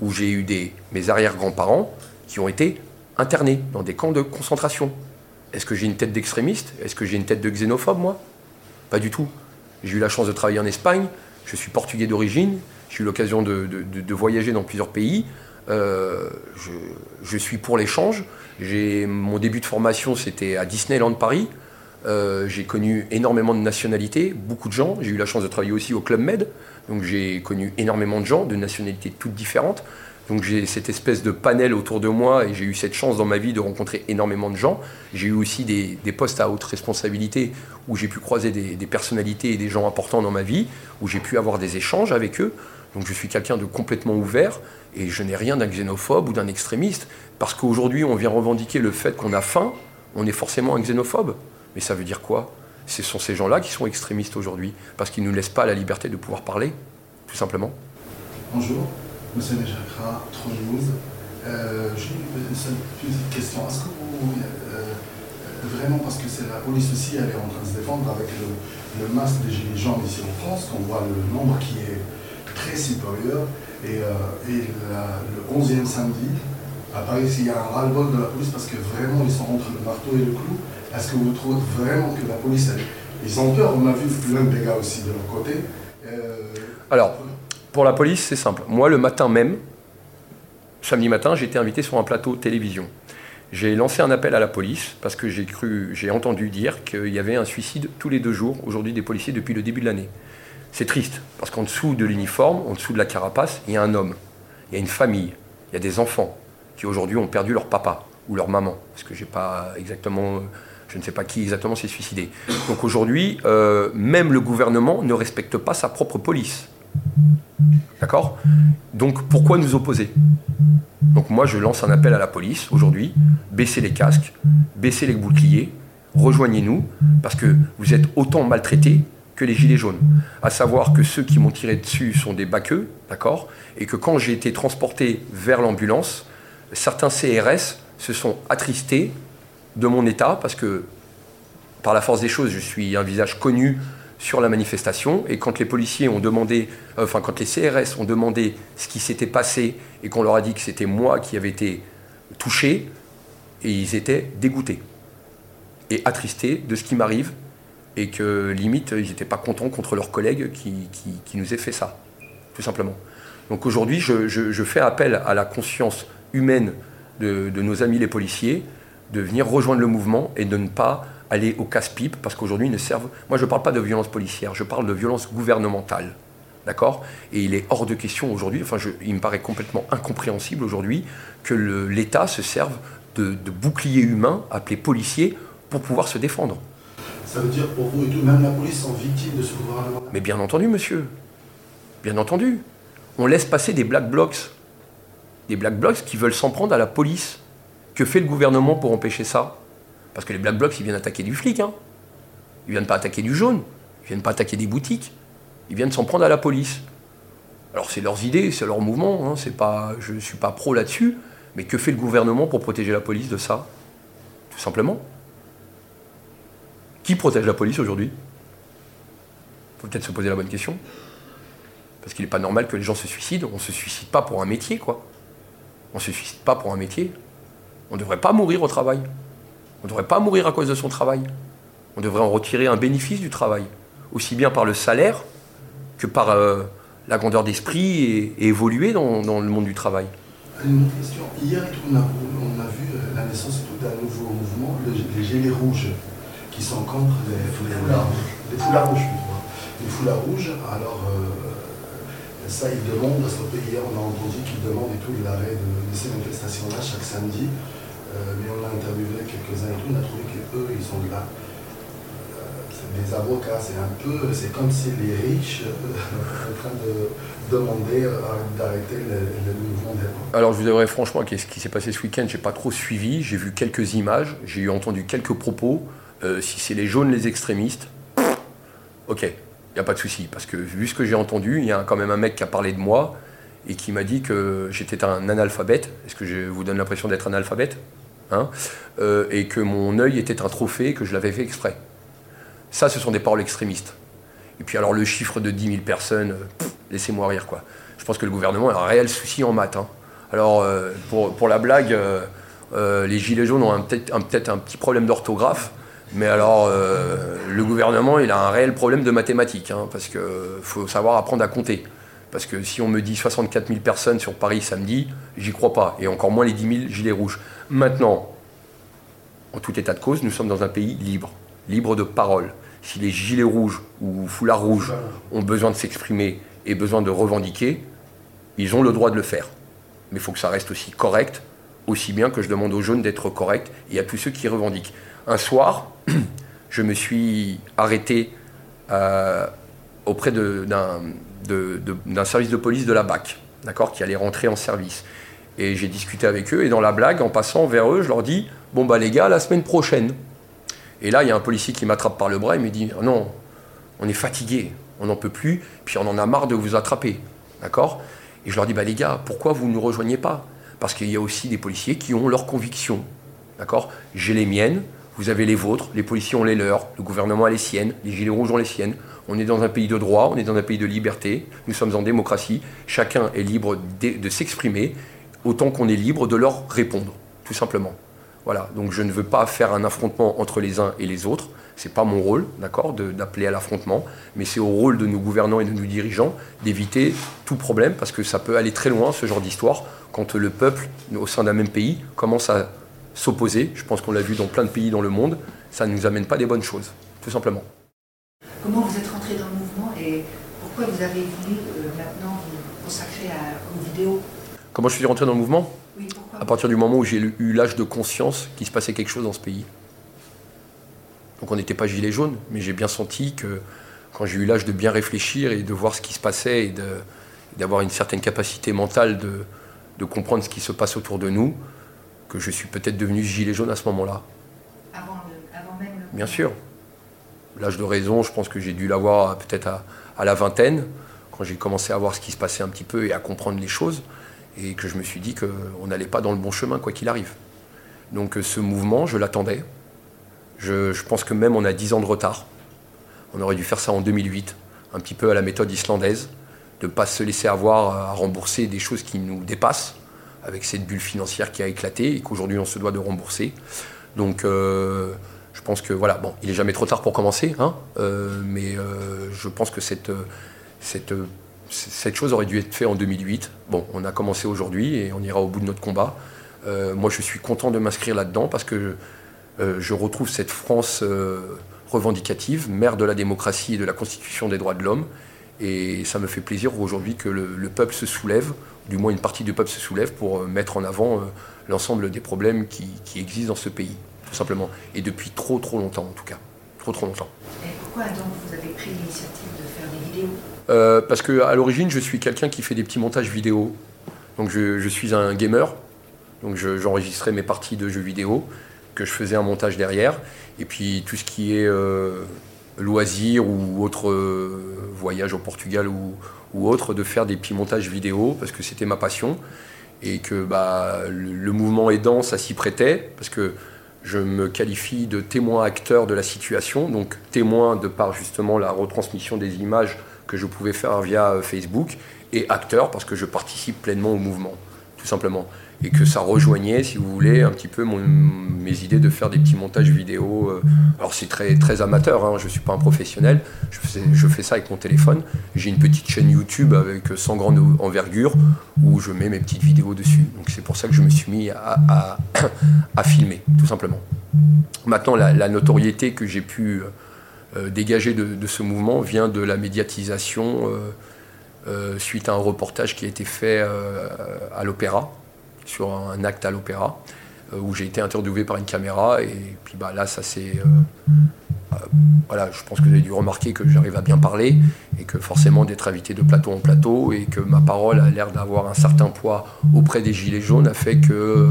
C: Où j'ai eu mes arrière-grands-parents qui ont été internés dans des camps de concentration. Est-ce que j'ai une tête d'extrémiste? Est-ce que j'ai une tête de xénophobe, moi? Pas du tout. J'ai eu la chance de travailler en Espagne, je suis portugais d'origine, j'ai eu l'occasion de, de- de- voyager dans plusieurs pays. Euh, je, je suis pour l'échange. Mon début de formation, c'était à Disneyland Paris. Euh, j'ai connu énormément de nationalités, beaucoup de gens. J'ai eu la chance de travailler aussi au Club Med, donc j'ai connu énormément de gens, de nationalités toutes différentes. Donc j'ai cette espèce de panel autour de moi et j'ai eu cette chance dans ma vie de rencontrer énormément de gens. J'ai eu aussi des, postes à haute responsabilité où j'ai pu croiser des, des personnalités et des gens importants dans ma vie, où j'ai pu avoir des échanges avec eux. Donc je suis quelqu'un de complètement ouvert et je n'ai rien d'un xénophobe ou d'un extrémiste. Parce qu'aujourd'hui on vient revendiquer le fait qu'on a faim, on est forcément un xénophobe. Mais ça veut dire quoi? Ce sont ces gens-là qui sont extrémistes aujourd'hui, parce qu'ils ne nous laissent pas la liberté de pouvoir parler, tout simplement.
F: Bonjour, Monsieur Chakra. Euh, J'ai une petite question. Est-ce que vous, euh, euh, vraiment, parce que c'est la police aussi, elle est en train de se défendre avec le, masque des Gilets jaunes ici en France, qu'on voit le nombre qui est très supérieur, et, euh, le 11e samedi, à Paris, il y a un ras-le-bol de la police parce que vraiment, ils sont entre le marteau et le clou. Est-ce que vous trouvez vraiment que la police, ils ont peur? On a vu plein de dégâts aussi de leur côté.
C: Alors, pour la police, c'est simple. Moi, le matin même, samedi matin, j'ai été invité sur un plateau télévision. J'ai lancé un appel à la police parce que j'ai cru, j'ai entendu dire qu'il y avait un suicide tous les deux jours aujourd'hui des policiers depuis le début de l'année. C'est triste parce qu'en dessous de l'uniforme, en dessous de la carapace, il y a un homme, il y a une famille, il y a des enfants qui aujourd'hui ont perdu leur papa ou leur maman parce que j'ai pas exactement, je ne sais pas qui exactement s'est suicidé. Donc aujourd'hui, euh, même le gouvernement ne respecte pas sa propre police. D'accord? Donc pourquoi nous opposer? Donc moi je lance un appel à la police aujourd'hui, baissez les casques, baissez les boucliers, rejoignez-nous, parce que vous êtes autant maltraités que les gilets jaunes. À savoir que ceux qui m'ont tiré dessus sont des baqueux, d'accord? Et que quand j'ai été transporté vers l'ambulance, certains CRS se sont attristés de mon état, parce que par la force des choses, je suis un visage connu sur la manifestation. Et quand les policiers ont demandé, euh, enfin quand les CRS ont demandé ce qui s'était passé et qu'on leur a dit que c'était moi qui avais été touché, et ils étaient dégoûtés et attristés de ce qui m'arrive et que limite ils n'étaient pas contents contre leurs collègues qui, qui, qui nous aient fait ça, tout simplement. Donc aujourd'hui, je, je- je fais appel à la conscience humaine de, de nos amis les policiers de venir rejoindre le mouvement et de ne pas aller au casse-pipe parce qu'aujourd'hui ils ne servent. Moi, je ne parle pas de violence policière, je parle de violence gouvernementale. D'accord? Et il est hors de question aujourd'hui, enfin il me paraît complètement incompréhensible aujourd'hui que l'État se serve de, de boucliers humains appelés policiers pour pouvoir se défendre.
F: Ça veut dire pour vous et tout, même la police sont victimes de ce gouvernement?
C: Mais bien entendu, monsieur. Bien entendu. On laisse passer des black blocs. Des black blocs qui veulent s'en prendre à la police. Que fait le gouvernement pour empêcher ça? Parce que les black blocs, ils viennent attaquer du flic. Hein. Ils viennent pas attaquer du jaune. Ils viennent pas attaquer des boutiques. Ils viennent s'en prendre à la police. Alors c'est leurs idées, c'est leur mouvement. Hein. Je ne suis pas pro là-dessus. Mais que fait le gouvernement pour protéger la police de ça? Tout simplement. Qui protège la police aujourd'hui? Il faut peut-être se poser la bonne question. Parce qu'il n'est pas normal que les gens se suicident. On ne se suicide pas pour un métier, quoi. On ne se suicide pas pour un métier. On ne devrait pas mourir au travail. On ne devrait pas mourir à cause de son travail. On devrait en retirer un bénéfice du travail, aussi bien par le salaire que par euh, la grandeur d'esprit et, évoluer dans, le monde du travail.
F: Une autre question. Hier, on a, vu euh, la naissance d'un nouveau mouvement, les Gilets Rouges qui sont contre les, foulards, les foulards rouges. Les foulards rouges, alors euh, ça, ils demandent, parce que hier on a entendu qu'ils demandent et tout l'arrêt de, ces manifestations-là chaque samedi, euh, mais on a interviewé quelques-uns et tout, on a trouvé qu'eux, ils sont là. Euh, les avocats, c'est un peu, c'est comme si les riches sont [laughs] en train de demander d'arrêter le, mouvement des
C: Alors je vous avouerai franchement, qu'est-ce qui s'est passé ce week-end, j'ai pas trop suivi, j'ai vu quelques images, j'ai entendu quelques propos. Euh, si c'est les jaunes les extrémistes, ok, il n'y a pas de souci. Parce que vu ce que j'ai entendu, il y a quand même un mec qui a parlé de moi et qui m'a dit que j'étais un analphabète. Est-ce que je vous donne l'impression d'être un analphabète? Hein euh, Et que mon œil était un trophée, que je l'avais fait exprès. Ça, ce sont des paroles extrémistes. Et puis alors le chiffre de 10 000 personnes, euh, laissez-moi rire quoi. Je pense que le gouvernement a un réel souci en maths. Hein. Alors pour, pour, la blague, les gilets jaunes ont peut-être un, petit problème d'orthographe. Mais alors, euh, le gouvernement, il a un réel problème de mathématiques, hein, parce qu'il faut savoir apprendre à compter. Parce que si on me dit 64 000 personnes sur Paris samedi, j'y crois pas. Et encore moins les 10 000 gilets rouges. Maintenant, en tout état de cause, nous sommes dans un pays libre, libre de parole. Si les gilets rouges ou foulards rouges ont besoin de s'exprimer et besoin de revendiquer, ils ont le droit de le faire. Mais il faut que ça reste aussi correct, aussi bien que je demande aux jeunes d'être corrects et à tous ceux qui revendiquent un soir, [clears throat] je me suis arrêté euh, auprès d'un service de police de la BAC, d'accord, qui allait rentrer en service. Et j'ai discuté avec eux, et dans la blague, en passant vers eux, je leur dis Bon, bah les gars, la semaine prochaine. Et là, il y a un policier qui m'attrape par le bras et me dit Non, on est fatigué, on n'en peut plus, puis on en a marre de vous attraper. D'accord? Et je leur dis Bah les gars, pourquoi vous ne nous rejoignez pas? Parce qu'il y a aussi des policiers qui ont leurs convictions. D'accord? J'ai les miennes, vous avez les vôtres, les policiers ont les leurs, le gouvernement a les siennes, les gilets rouges ont les siennes. On est dans un pays de droit, on est dans un pays de liberté, nous sommes en démocratie, chacun est libre de, s'exprimer, autant qu'on est libre de leur répondre, tout simplement. Voilà, donc je ne veux pas faire un affrontement entre les uns et les autres, c'est pas mon rôle, d'accord, d'appeler à l'affrontement, mais c'est au rôle de nos gouvernants et de nos dirigeants d'éviter tout problème, parce que ça peut aller très loin, ce genre d'histoire, quand le peuple, au sein d'un même pays, commence à s'opposer. Je pense qu'on l'a vu dans plein de pays dans le monde. Ça ne nous amène pas des bonnes choses, tout simplement
D: rentré dans le mouvement et pourquoi vous avez voulu euh, maintenant vous consacrer à, aux vidéos
C: Comment je suis rentré dans le mouvement
D: Oui, pourquoi
C: À partir du moment où j'ai eu l'âge de conscience qu'il se passait quelque chose dans ce pays. Donc on n'était pas gilet jaune, mais j'ai bien senti que quand j'ai eu l'âge de bien réfléchir et de voir ce qui se passait et d'avoir une certaine capacité mentale de, de comprendre ce qui se passe autour de nous, que je suis peut-être devenu gilet jaune à ce moment-là.
D: Avant, même
C: Bien sûr. L'âge de raison, je pense que j'ai dû l'avoir peut-être à, la vingtaine, quand j'ai commencé à voir ce qui se passait un petit peu et à comprendre les choses, et que je me suis dit qu'on n'allait pas dans le bon chemin, quoi qu'il arrive. Donc ce mouvement, je l'attendais. Je, pense que même on a 10 ans de retard. On aurait dû faire ça en 2008, un petit peu à la méthode islandaise, de ne pas se laisser avoir à rembourser des choses qui nous dépassent avec cette bulle financière qui a éclaté et qu'aujourd'hui on se doit de rembourser. Donc euh, pense que voilà, bon, il est jamais trop tard pour commencer, hein, euh, mais euh, je pense que cette, cette, cette chose aurait dû être faite en 2008. Bon, on a commencé aujourd'hui et on ira au bout de notre combat. moi, je suis content de m'inscrire là-dedans parce que je retrouve cette France revendicative, mère de la démocratie et de la constitution des droits de l'homme, Et ça me fait plaisir aujourd'hui que le, peuple se soulève, du moins une partie du peuple se soulève pour euh, mettre en avant l'ensemble des problèmes qui, existent dans ce pays, tout simplement. Et depuis trop trop longtemps en tout cas. Trop trop longtemps.
D: Et pourquoi donc vous avez pris l'initiative de faire des vidéos
C: Parce qu'à l'origine, je suis quelqu'un qui fait des petits montages vidéo. Donc je, suis un gamer. Donc j'enregistrais mes parties de jeux vidéo que je faisais un montage derrière. Et puis tout ce qui est euh, loisirs ou autre euh, voyage au Portugal ou, ou, autre, de faire des petits montages vidéo parce que c'était ma passion. Et que bah, le, mouvement aidant, ça s'y prêtait parce que je me qualifie de témoin acteur de la situation, donc témoin de par justement la retransmission des images que je pouvais faire via euh, Facebook, et acteur parce que je participe pleinement au mouvement, tout simplement et que ça rejoignait, si vous voulez, un petit peu mes idées de faire des petits montages vidéo. Euh. Alors c'est très, amateur, hein, je ne suis pas un professionnel, je fais, ça avec mon téléphone. J'ai une petite chaîne YouTube avec 100 grande envergure où je mets mes petites vidéos dessus. Donc c'est pour ça que je me suis mis à, filmer, tout simplement. Maintenant, la, notoriété que j'ai pu euh, dégager de, ce mouvement vient de la médiatisation euh, suite à un reportage qui a été fait à l'opéra sur un acte à l'opéra euh, où j'ai été interviewé par une caméra et puis bah, là ça c'est euh, euh, voilà je pense que vous avez dû remarquer que j'arrive à bien parler et que forcément d'être invité de plateau en plateau et que ma parole a l'air d'avoir un certain poids auprès des gilets jaunes a fait que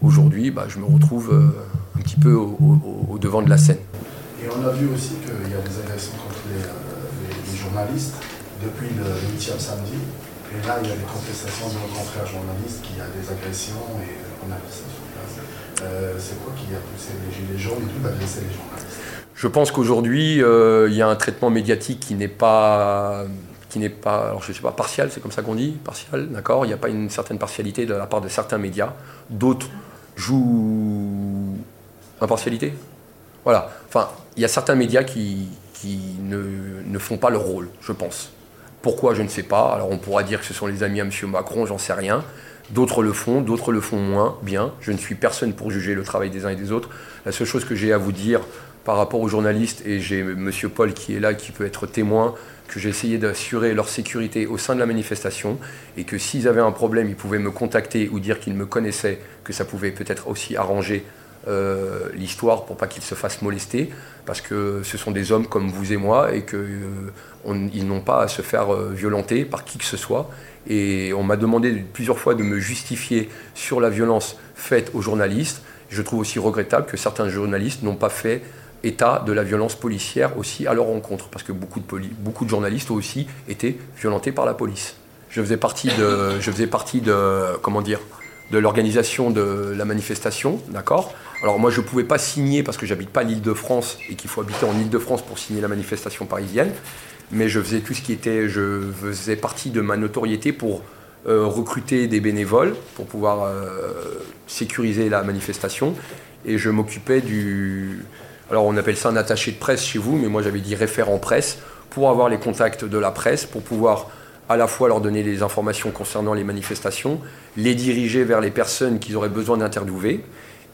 C: aujourd'hui bah, je me retrouve un petit peu au, devant de la scène.
F: Et on a vu aussi qu'il y a des agressions contre les, journalistes depuis le 8e samedi. Et là, il y a des contestations de nos confrères journalistes qui a des agressions et on a vu ça sur place. Euh, c'est quoi qui a poussé les gilets jaunes et tout d'agresser les journalistes
C: Je pense qu'aujourd'hui, euh, il y a un traitement médiatique qui n'est pas qui n'est pas, alors je sais pas, partial, c'est comme ça qu'on dit, partial, d'accord Il n'y a pas une certaine partialité de la part de certains médias. D'autres jouent impartialité. Voilà. Enfin, il y a certains médias qui, qui ne, ne font pas leur rôle, je pense. Pourquoi, je ne sais pas. Alors on pourra dire que ce sont les amis à M. Macron, j'en sais rien. D'autres le font, d'autres le font moins bien. Je ne suis personne pour juger le travail des uns et des autres. La seule chose que j'ai à vous dire par rapport aux journalistes, et j'ai M. Paul qui est là, qui peut être témoin, que j'ai essayé d'assurer leur sécurité au sein de la manifestation, et que s'ils avaient un problème, ils pouvaient me contacter ou dire qu'ils me connaissaient, que ça pouvait peut-être aussi arranger euh, l'histoire pour pas qu'ils se fassent molester, parce que ce sont des hommes comme vous et moi et qu'ils euh, n'ont pas à se faire euh, violenter par qui que ce soit. Et on m'a demandé plusieurs fois de me justifier sur la violence faite aux journalistes. Je trouve aussi regrettable que certains journalistes n'ont pas fait état de la violence policière aussi à leur rencontre, parce que beaucoup de, beaucoup de journalistes ont aussi été violentés par la police. Je faisais partie de, je faisais partie de comment dire, de l'organisation de la manifestation, d'accord? Alors moi je ne pouvais pas signer parce que j'habite pas l'île de France et qu'il faut habiter en île de France pour signer la manifestation parisienne, mais je faisais tout ce qui était, je faisais partie de ma notoriété pour euh, recruter des bénévoles pour pouvoir euh, sécuriser la manifestation. Et je m'occupais du, alors on appelle ça un attaché de presse chez vous, mais moi j'avais dit référent presse pour avoir les contacts de la presse, pour pouvoir à la fois leur donner les informations concernant les manifestations, les diriger vers les personnes qu'ils auraient besoin d'interviewer,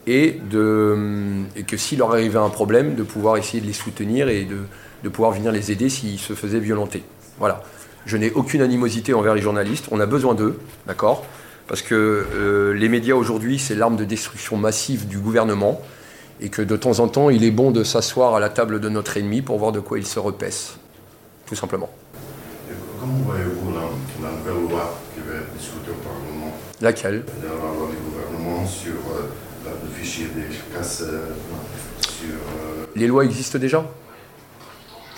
C: et, et que s'il leur arrivait un problème, de pouvoir essayer de les soutenir et de, de pouvoir venir les aider s'ils se faisaient violenter. Voilà. Je n'ai aucune animosité envers les journalistes, on a besoin d'eux, d'accord? Parce que euh, les médias aujourd'hui, c'est l'arme de destruction massive du gouvernement, et que de temps en temps, il est bon de s'asseoir à la table de notre ennemi pour voir de quoi il se repaisse, tout simplement.
F: comment voyez-vous la, nouvelle loi qui va être discutée au Parlement?
C: Laquelle?
F: La loi du gouvernement sur euh, euh, euh,
C: Les lois existent déjà?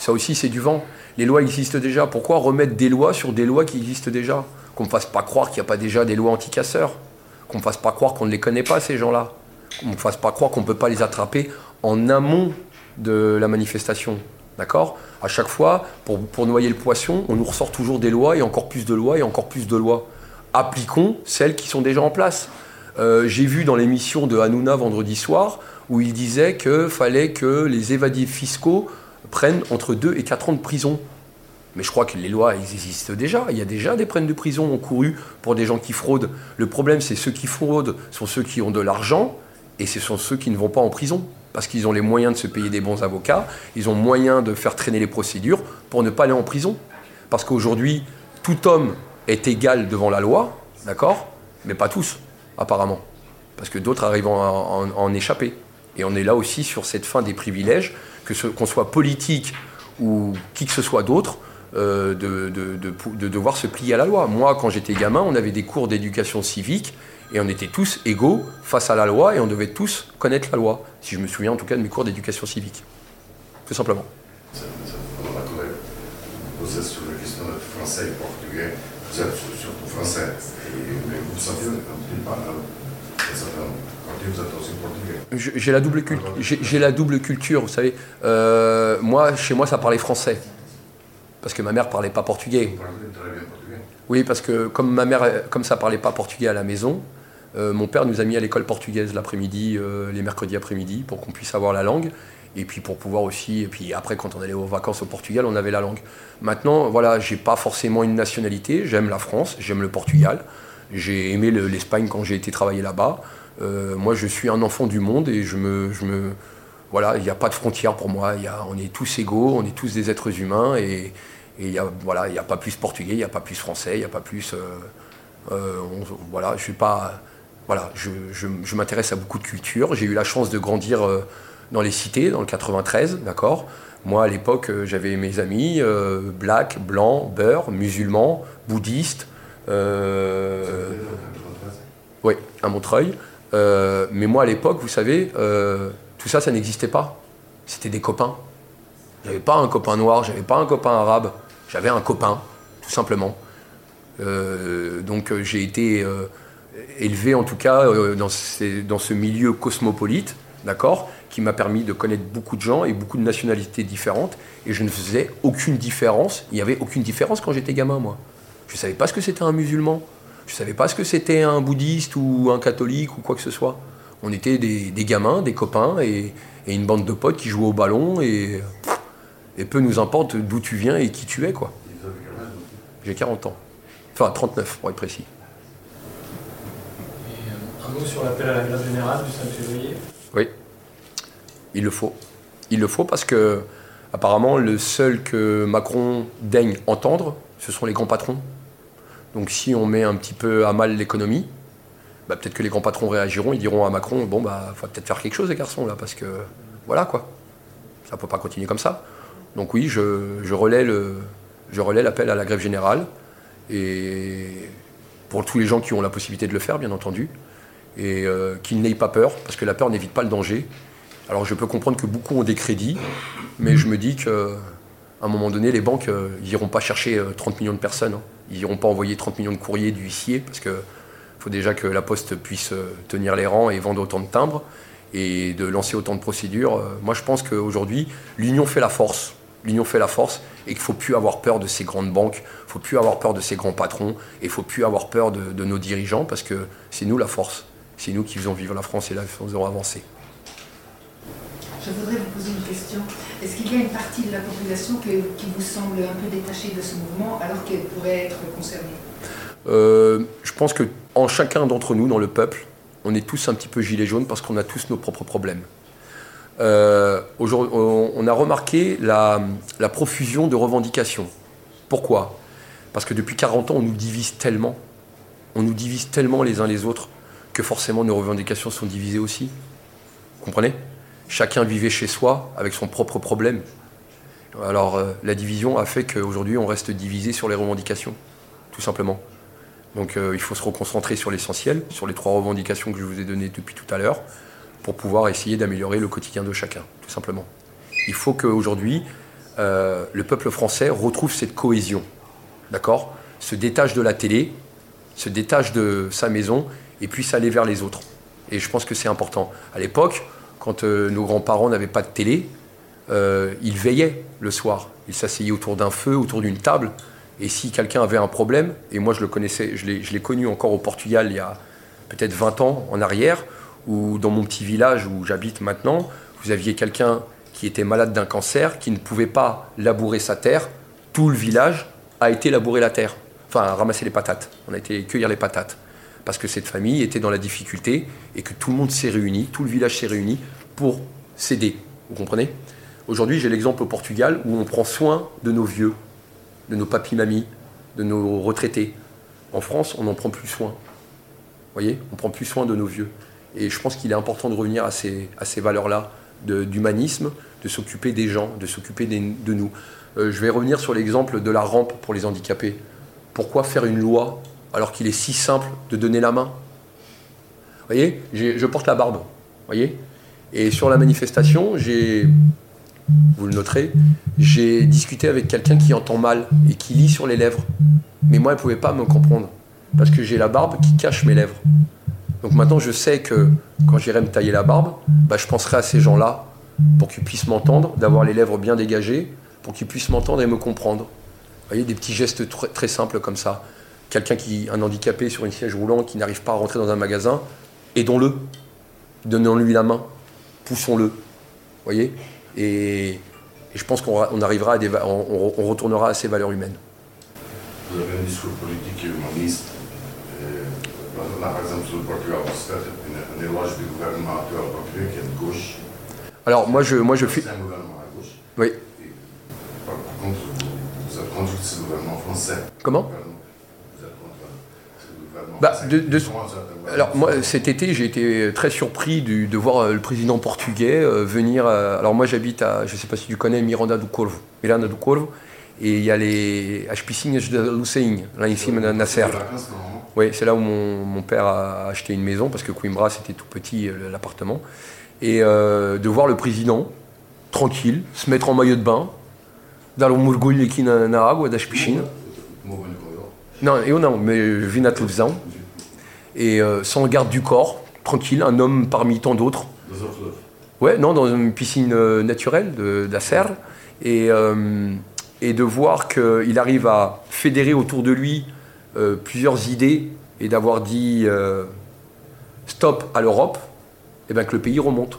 C: Ça aussi, c'est du vent. Les lois existent déjà. Pourquoi remettre des lois sur des lois qui existent déjà? Qu'on ne fasse pas croire qu'il n'y a pas déjà des lois anti-casseurs. Qu'on ne fasse pas croire qu'on ne les connaît pas, ces gens-là. Qu'on ne fasse pas croire qu'on ne peut pas les attraper en amont de la manifestation. D'accord? À chaque fois, pour, noyer le poisson, on nous ressort toujours des lois et encore plus de lois et encore plus de lois. Appliquons celles qui sont déjà en place. Euh, j'ai vu dans l'émission de Hanouna vendredi soir où il disait qu'il fallait que les évadés fiscaux prennent entre 2 et 4 ans de prison. Mais je crois que les lois existent déjà. Il y a déjà des peines de prison encouru pour des gens qui fraudent. Le problème, c'est ceux qui fraudent sont ceux qui ont de l'argent et ce sont ceux qui ne vont pas en prison. Parce qu'ils ont les moyens de se payer des bons avocats, ils ont moyen de faire traîner les procédures pour ne pas aller en prison. parce qu'aujourd'hui, tout homme est égal devant la loi, d'accord? Mais pas tous, apparemment. Parce que d'autres arrivent à en, en échapper. Et on est là aussi sur cette fin des privilèges, qu'on soit politique ou qui que ce soit d'autre, euh, de, de- de de devoir se plier à la loi. Moi, quand j'étais gamin, on avait des cours d'éducation civique et on était tous égaux face à la loi et on devait tous connaître la loi. Si je me souviens en tout cas de mes cours d'éducation civique. Tout simplement.
G: Ça, même posé sur la question français et portugais. Vous êtes surtout français, mais vous savez.
C: J'ai la double culture. J'ai j'ai la double culture, vous savez. Euh, moi, chez moi, ça parlait français. Parce que ma mère parlait pas portugais. Oui, parce que comme ma mère, comme ça parlait pas portugais à la maison, euh, mon père nous a mis à l'école portugaise l'après-midi, euh, les mercredis après-midi, pour qu'on puisse avoir la langue. Et puis pour pouvoir aussi, et puis après quand on allait aux vacances au Portugal, on avait la langue. Maintenant, voilà, j'ai pas forcément une nationalité. J'aime la France, j'aime le Portugal. J'ai aimé le- l'Espagne quand j'ai été travailler là-bas. Euh, moi, je suis un enfant du monde et je me, je me voilà, il n'y a pas de frontières pour moi. Y a, on est tous égaux, on est tous des êtres humains et il y a, voilà, il n'y a pas plus portugais, il n'y a pas plus français, il n'y a pas plus. euh, euh, voilà, je suis pas. Voilà, je, m'intéresse à beaucoup de cultures. J'ai eu la chance de grandir dans les cités, dans le 93, d'accord Moi, à l'époque, j'avais mes amis, black, blanc, beurre, musulmans, bouddhistes. Euh, oui, à Montreuil. Euh, mais moi, à l'époque, vous savez, euh, tout ça, ça n'existait pas. C'était des copains. J'avais pas un copain noir, j'avais pas un copain arabe, j'avais un copain, tout simplement. Euh, donc j'ai été euh, élevé en tout cas euh, dans, ces- dans ce milieu cosmopolite, d'accord, qui m'a permis de connaître beaucoup de gens et beaucoup de nationalités différentes. Et je ne faisais aucune différence. Il n'y avait aucune différence quand j'étais gamin, moi. Je ne savais pas ce que c'était un musulman? Je ne savais pas ce que c'était un bouddhiste ou un catholique ou quoi que ce soit? On était des, des gamins, des copains et, et une bande de potes qui jouaient au ballon et, et peu nous importe d'où tu viens et qui tu es, quoi. J'ai 40 ans. Enfin, 39 pour être précis.
E: Et, euh, un mot sur l'appel à la grève générale du 5 février?
C: Oui, il le faut. Il le faut parce que, apparemment, le seul que Macron daigne entendre, ce sont les grands patrons. Donc, si on met un petit peu à mal l'économie, bah, peut-être que les grands patrons réagiront, ils diront à Macron Bon, bah, faut peut-être faire quelque chose, les garçons, là, parce que voilà, quoi. Ça ne peut pas continuer comme ça. Donc, oui, je, relais le- je relais l'appel à la grève générale. Et pour tous les gens qui ont la possibilité de le faire, bien entendu et euh, qu'ils n'aient pas peur, parce que la peur n'évite pas le danger. Alors je peux comprendre que beaucoup ont des crédits, mais je me dis qu'à un moment donné, les banques, euh, n'iront pas chercher euh, 30 millions de personnes. hein. Ils n'iront pas envoyer 30 millions de courriers d'huissiers, parce qu'il faut déjà que la Poste puisse euh, tenir les rangs et vendre autant de timbres, et de lancer autant de procédures. Euh, moi, je pense qu'aujourd'hui, l'union fait la force. L'union fait la force, et qu'il ne faut plus avoir peur de ces grandes banques, il ne faut plus avoir peur de ces grands patrons, et il ne faut plus avoir peur de, nos dirigeants, parce que c'est nous la force. C'est nous qui faisons vivre la France et la faisons avancer.
D: Je voudrais vous poser une question. Est-ce qu'il y a une partie de la population qui vous semble un peu détachée de ce mouvement alors qu'elle pourrait être concernée?
C: Euh, je pense que en chacun d'entre nous, dans le peuple, on est tous un petit peu gilets jaunes parce qu'on a tous nos propres problèmes. Euh, on a remarqué la, la profusion de revendications. Pourquoi? Parce que depuis 40 ans, on nous divise tellement, on nous divise tellement les uns les autres que forcément nos revendications sont divisées aussi. Vous comprenez? Chacun vivait chez soi avec son propre problème. Alors euh, la division a fait qu'aujourd'hui on reste divisé sur les revendications, tout simplement. Donc euh, il faut se reconcentrer sur l'essentiel, sur les trois revendications que je vous ai données depuis tout à l'heure, pour pouvoir essayer d'améliorer le quotidien de chacun, tout simplement. Il faut qu'aujourd'hui, euh, le peuple français retrouve cette cohésion, d'accord? Se détache de la télé, se détache de sa maison et puisse aller vers les autres. Et je pense que c'est important. À l'époque, quand euh, nos grands-parents n'avaient pas de télé, euh, ils veillaient le soir. Ils s'asseyaient autour d'un feu, autour d'une table. Et si quelqu'un avait un problème, et moi je le connaissais, je l'ai connu encore au Portugal il y a peut-être 20 ans en arrière, ou dans mon petit village où j'habite maintenant, vous aviez quelqu'un qui était malade d'un cancer, qui ne pouvait pas labourer sa terre, tout le village a été labourer la terre, enfin ramasser les patates. On a été cueillir les patates. Parce que cette famille était dans la difficulté et que tout le monde s'est réuni, tout le village s'est réuni pour s'aider. Vous comprenez? Aujourd'hui, j'ai l'exemple au Portugal où on prend soin de nos vieux. de nos papis-mamies, de nos retraités. En France, on n'en prend plus soin. Vous voyez? On prend plus soin de nos vieux. Et je pense qu'il est important de revenir à ces, à ces valeurs-là d'humanisme, de, s'occuper des gens, de s'occuper de nous. Euh, je vais revenir sur l'exemple de la rampe pour les handicapés. Pourquoi faire une loi alors qu'il est si simple de donner la main Vous voyez Je porte la barbe. voyez Et sur la manifestation, j'ai, vous le noterez, j'ai discuté avec quelqu'un qui entend mal et qui lit sur les lèvres. Mais moi, elle ne pouvait pas me comprendre parce que j'ai la barbe qui cache mes lèvres. Donc maintenant, je sais que quand j'irai me tailler la barbe, bah, je penserai à ces gens-là pour qu'ils puissent m'entendre, d'avoir les lèvres bien dégagées, pour qu'ils puissent m'entendre et me comprendre. Vous voyez, des petits gestes très, simples comme ça. Quelqu'un qui, un handicapé sur une siège roulant qui n'arrive pas à rentrer dans un magasin, aidons-le, donnons-lui la main, poussons-le. Vous voyez? Et, je pense qu'on arrivera à des, on, on retournera à ces valeurs humaines.
G: Vous avez un discours politique humaniste par exemple, sur le Portugal, un éloge du gouvernement actuel portugais qui est de gauche.
C: Alors, moi, je, moi, je
G: C'est un gouvernement à gauche.
C: Oui.
G: Et, par contre, vous, êtes contre ce gouvernement français.
C: Comment
G: Vous êtes contre ce gouvernement
C: bah,
G: français.
C: de, de... Alors, moi, cet été, j'ai été très surpris du, de voir euh, le président portugais euh, venir. Euh, alors, moi, j'habite à, je ne sais pas si tu connais, Miranda do Corvo. Miranda do Corvo. Et il y a les as piscines de Luceinha, là ici, Nasser. Oui, c'est là où mon, père a acheté une maison, parce que Coimbra, c'était tout petit, l'appartement. Et euh, de voir le président, tranquille, se mettre en maillot de bain, dans le mergulho aqui na, na água das piscinas. Non, eu non, mais je vis na televisão. Et euh, sans garde du corps, tranquille, un homme parmi tant d'autres. Ouais, non, dans une piscine naturelle de, de la serre. Et, et de voir qu'il arrive à fédérer autour de lui euh, plusieurs idées et d'avoir dit euh, stop à l'Europe, et eh bien que le pays remonte.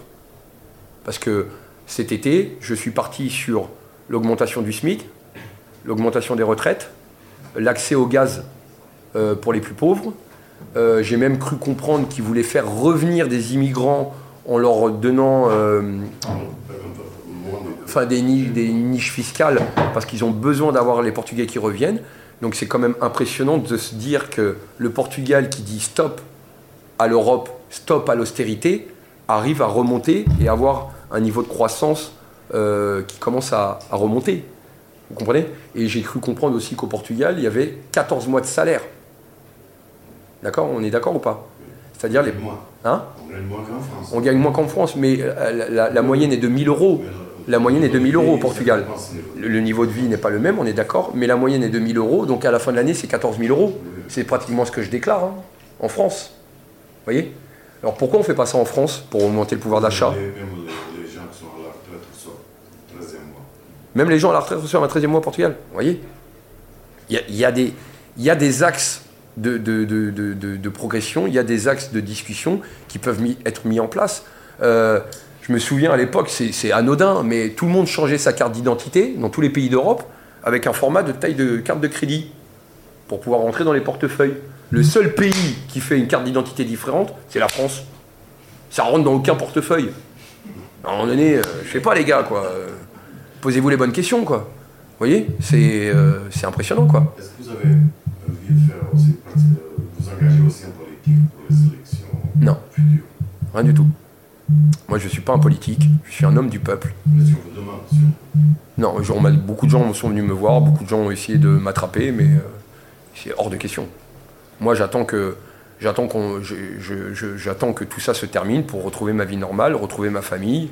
C: Parce que cet été, je suis parti sur l'augmentation du SMIC, l'augmentation des retraites, l'accès au gaz euh, pour les plus pauvres. J'ai même cru comprendre qu'ils voulaient faire revenir des immigrants en leur donnant enfin, des, niches, fiscales parce qu'ils ont besoin d'avoir les Portugais qui reviennent. Donc c'est quand même impressionnant de se dire que le Portugal qui dit stop à l'Europe, stop à l'austérité, arrive à remonter et avoir un niveau de croissance euh, qui commence à, remonter. Vous comprenez? Et j'ai cru comprendre aussi qu'au Portugal, il y avait 14 mois de salaire. D'accord? On est d'accord ou pas? C'est-à-dire les...
G: Hein? On gagne moins qu'en France.
C: On gagne moins qu'en France, mais euh, la, la, moyenne est de 1000 euros. La moyenne est de 1000 euros au Portugal. Le niveau de vie n'est pas le même, on est d'accord, mais la moyenne est de 1000 euros, donc à la fin de l'année, c'est 14 000 euros. C'est pratiquement ce que je déclare hein, en France. Vous voyez? Alors pourquoi on ne fait pas ça en France pour augmenter le pouvoir d'achat?
G: Même les gens sont à la retraite reçoivent un 13e mois.
C: Même les gens à la retraite reçoivent un 13e mois au Portugal. Vous voyez il y, a, des, axes de, de, progression, il y a des axes de discussion qui peuvent être mis en place. Euh, je me souviens à l'époque, c'est anodin, mais tout le monde changeait sa carte d'identité dans tous les pays d'Europe avec un format de taille de carte de crédit pour pouvoir rentrer dans les portefeuilles. Le seul pays qui fait une carte d'identité différente, c'est la France. Ça rentre dans aucun portefeuille. À un moment donné, euh, je sais pas les gars, quoi. Euh, posez-vous les bonnes questions, quoi. Vous voyez euh, C'est impressionnant, quoi.
G: Est-ce que vous avez envie de faire aussi, vous engager aussi en politique pour les élections
C: Non. Rien du tout. Moi, je ne suis pas un politique, je suis un homme du peuple. Non, genre, beaucoup de gens sont venus me voir, beaucoup de gens ont essayé de m'attraper, mais euh, c'est hors de question. Moi, j'attends que, j'attends, qu'on, j'attends que tout ça se termine pour retrouver ma vie normale, retrouver ma famille.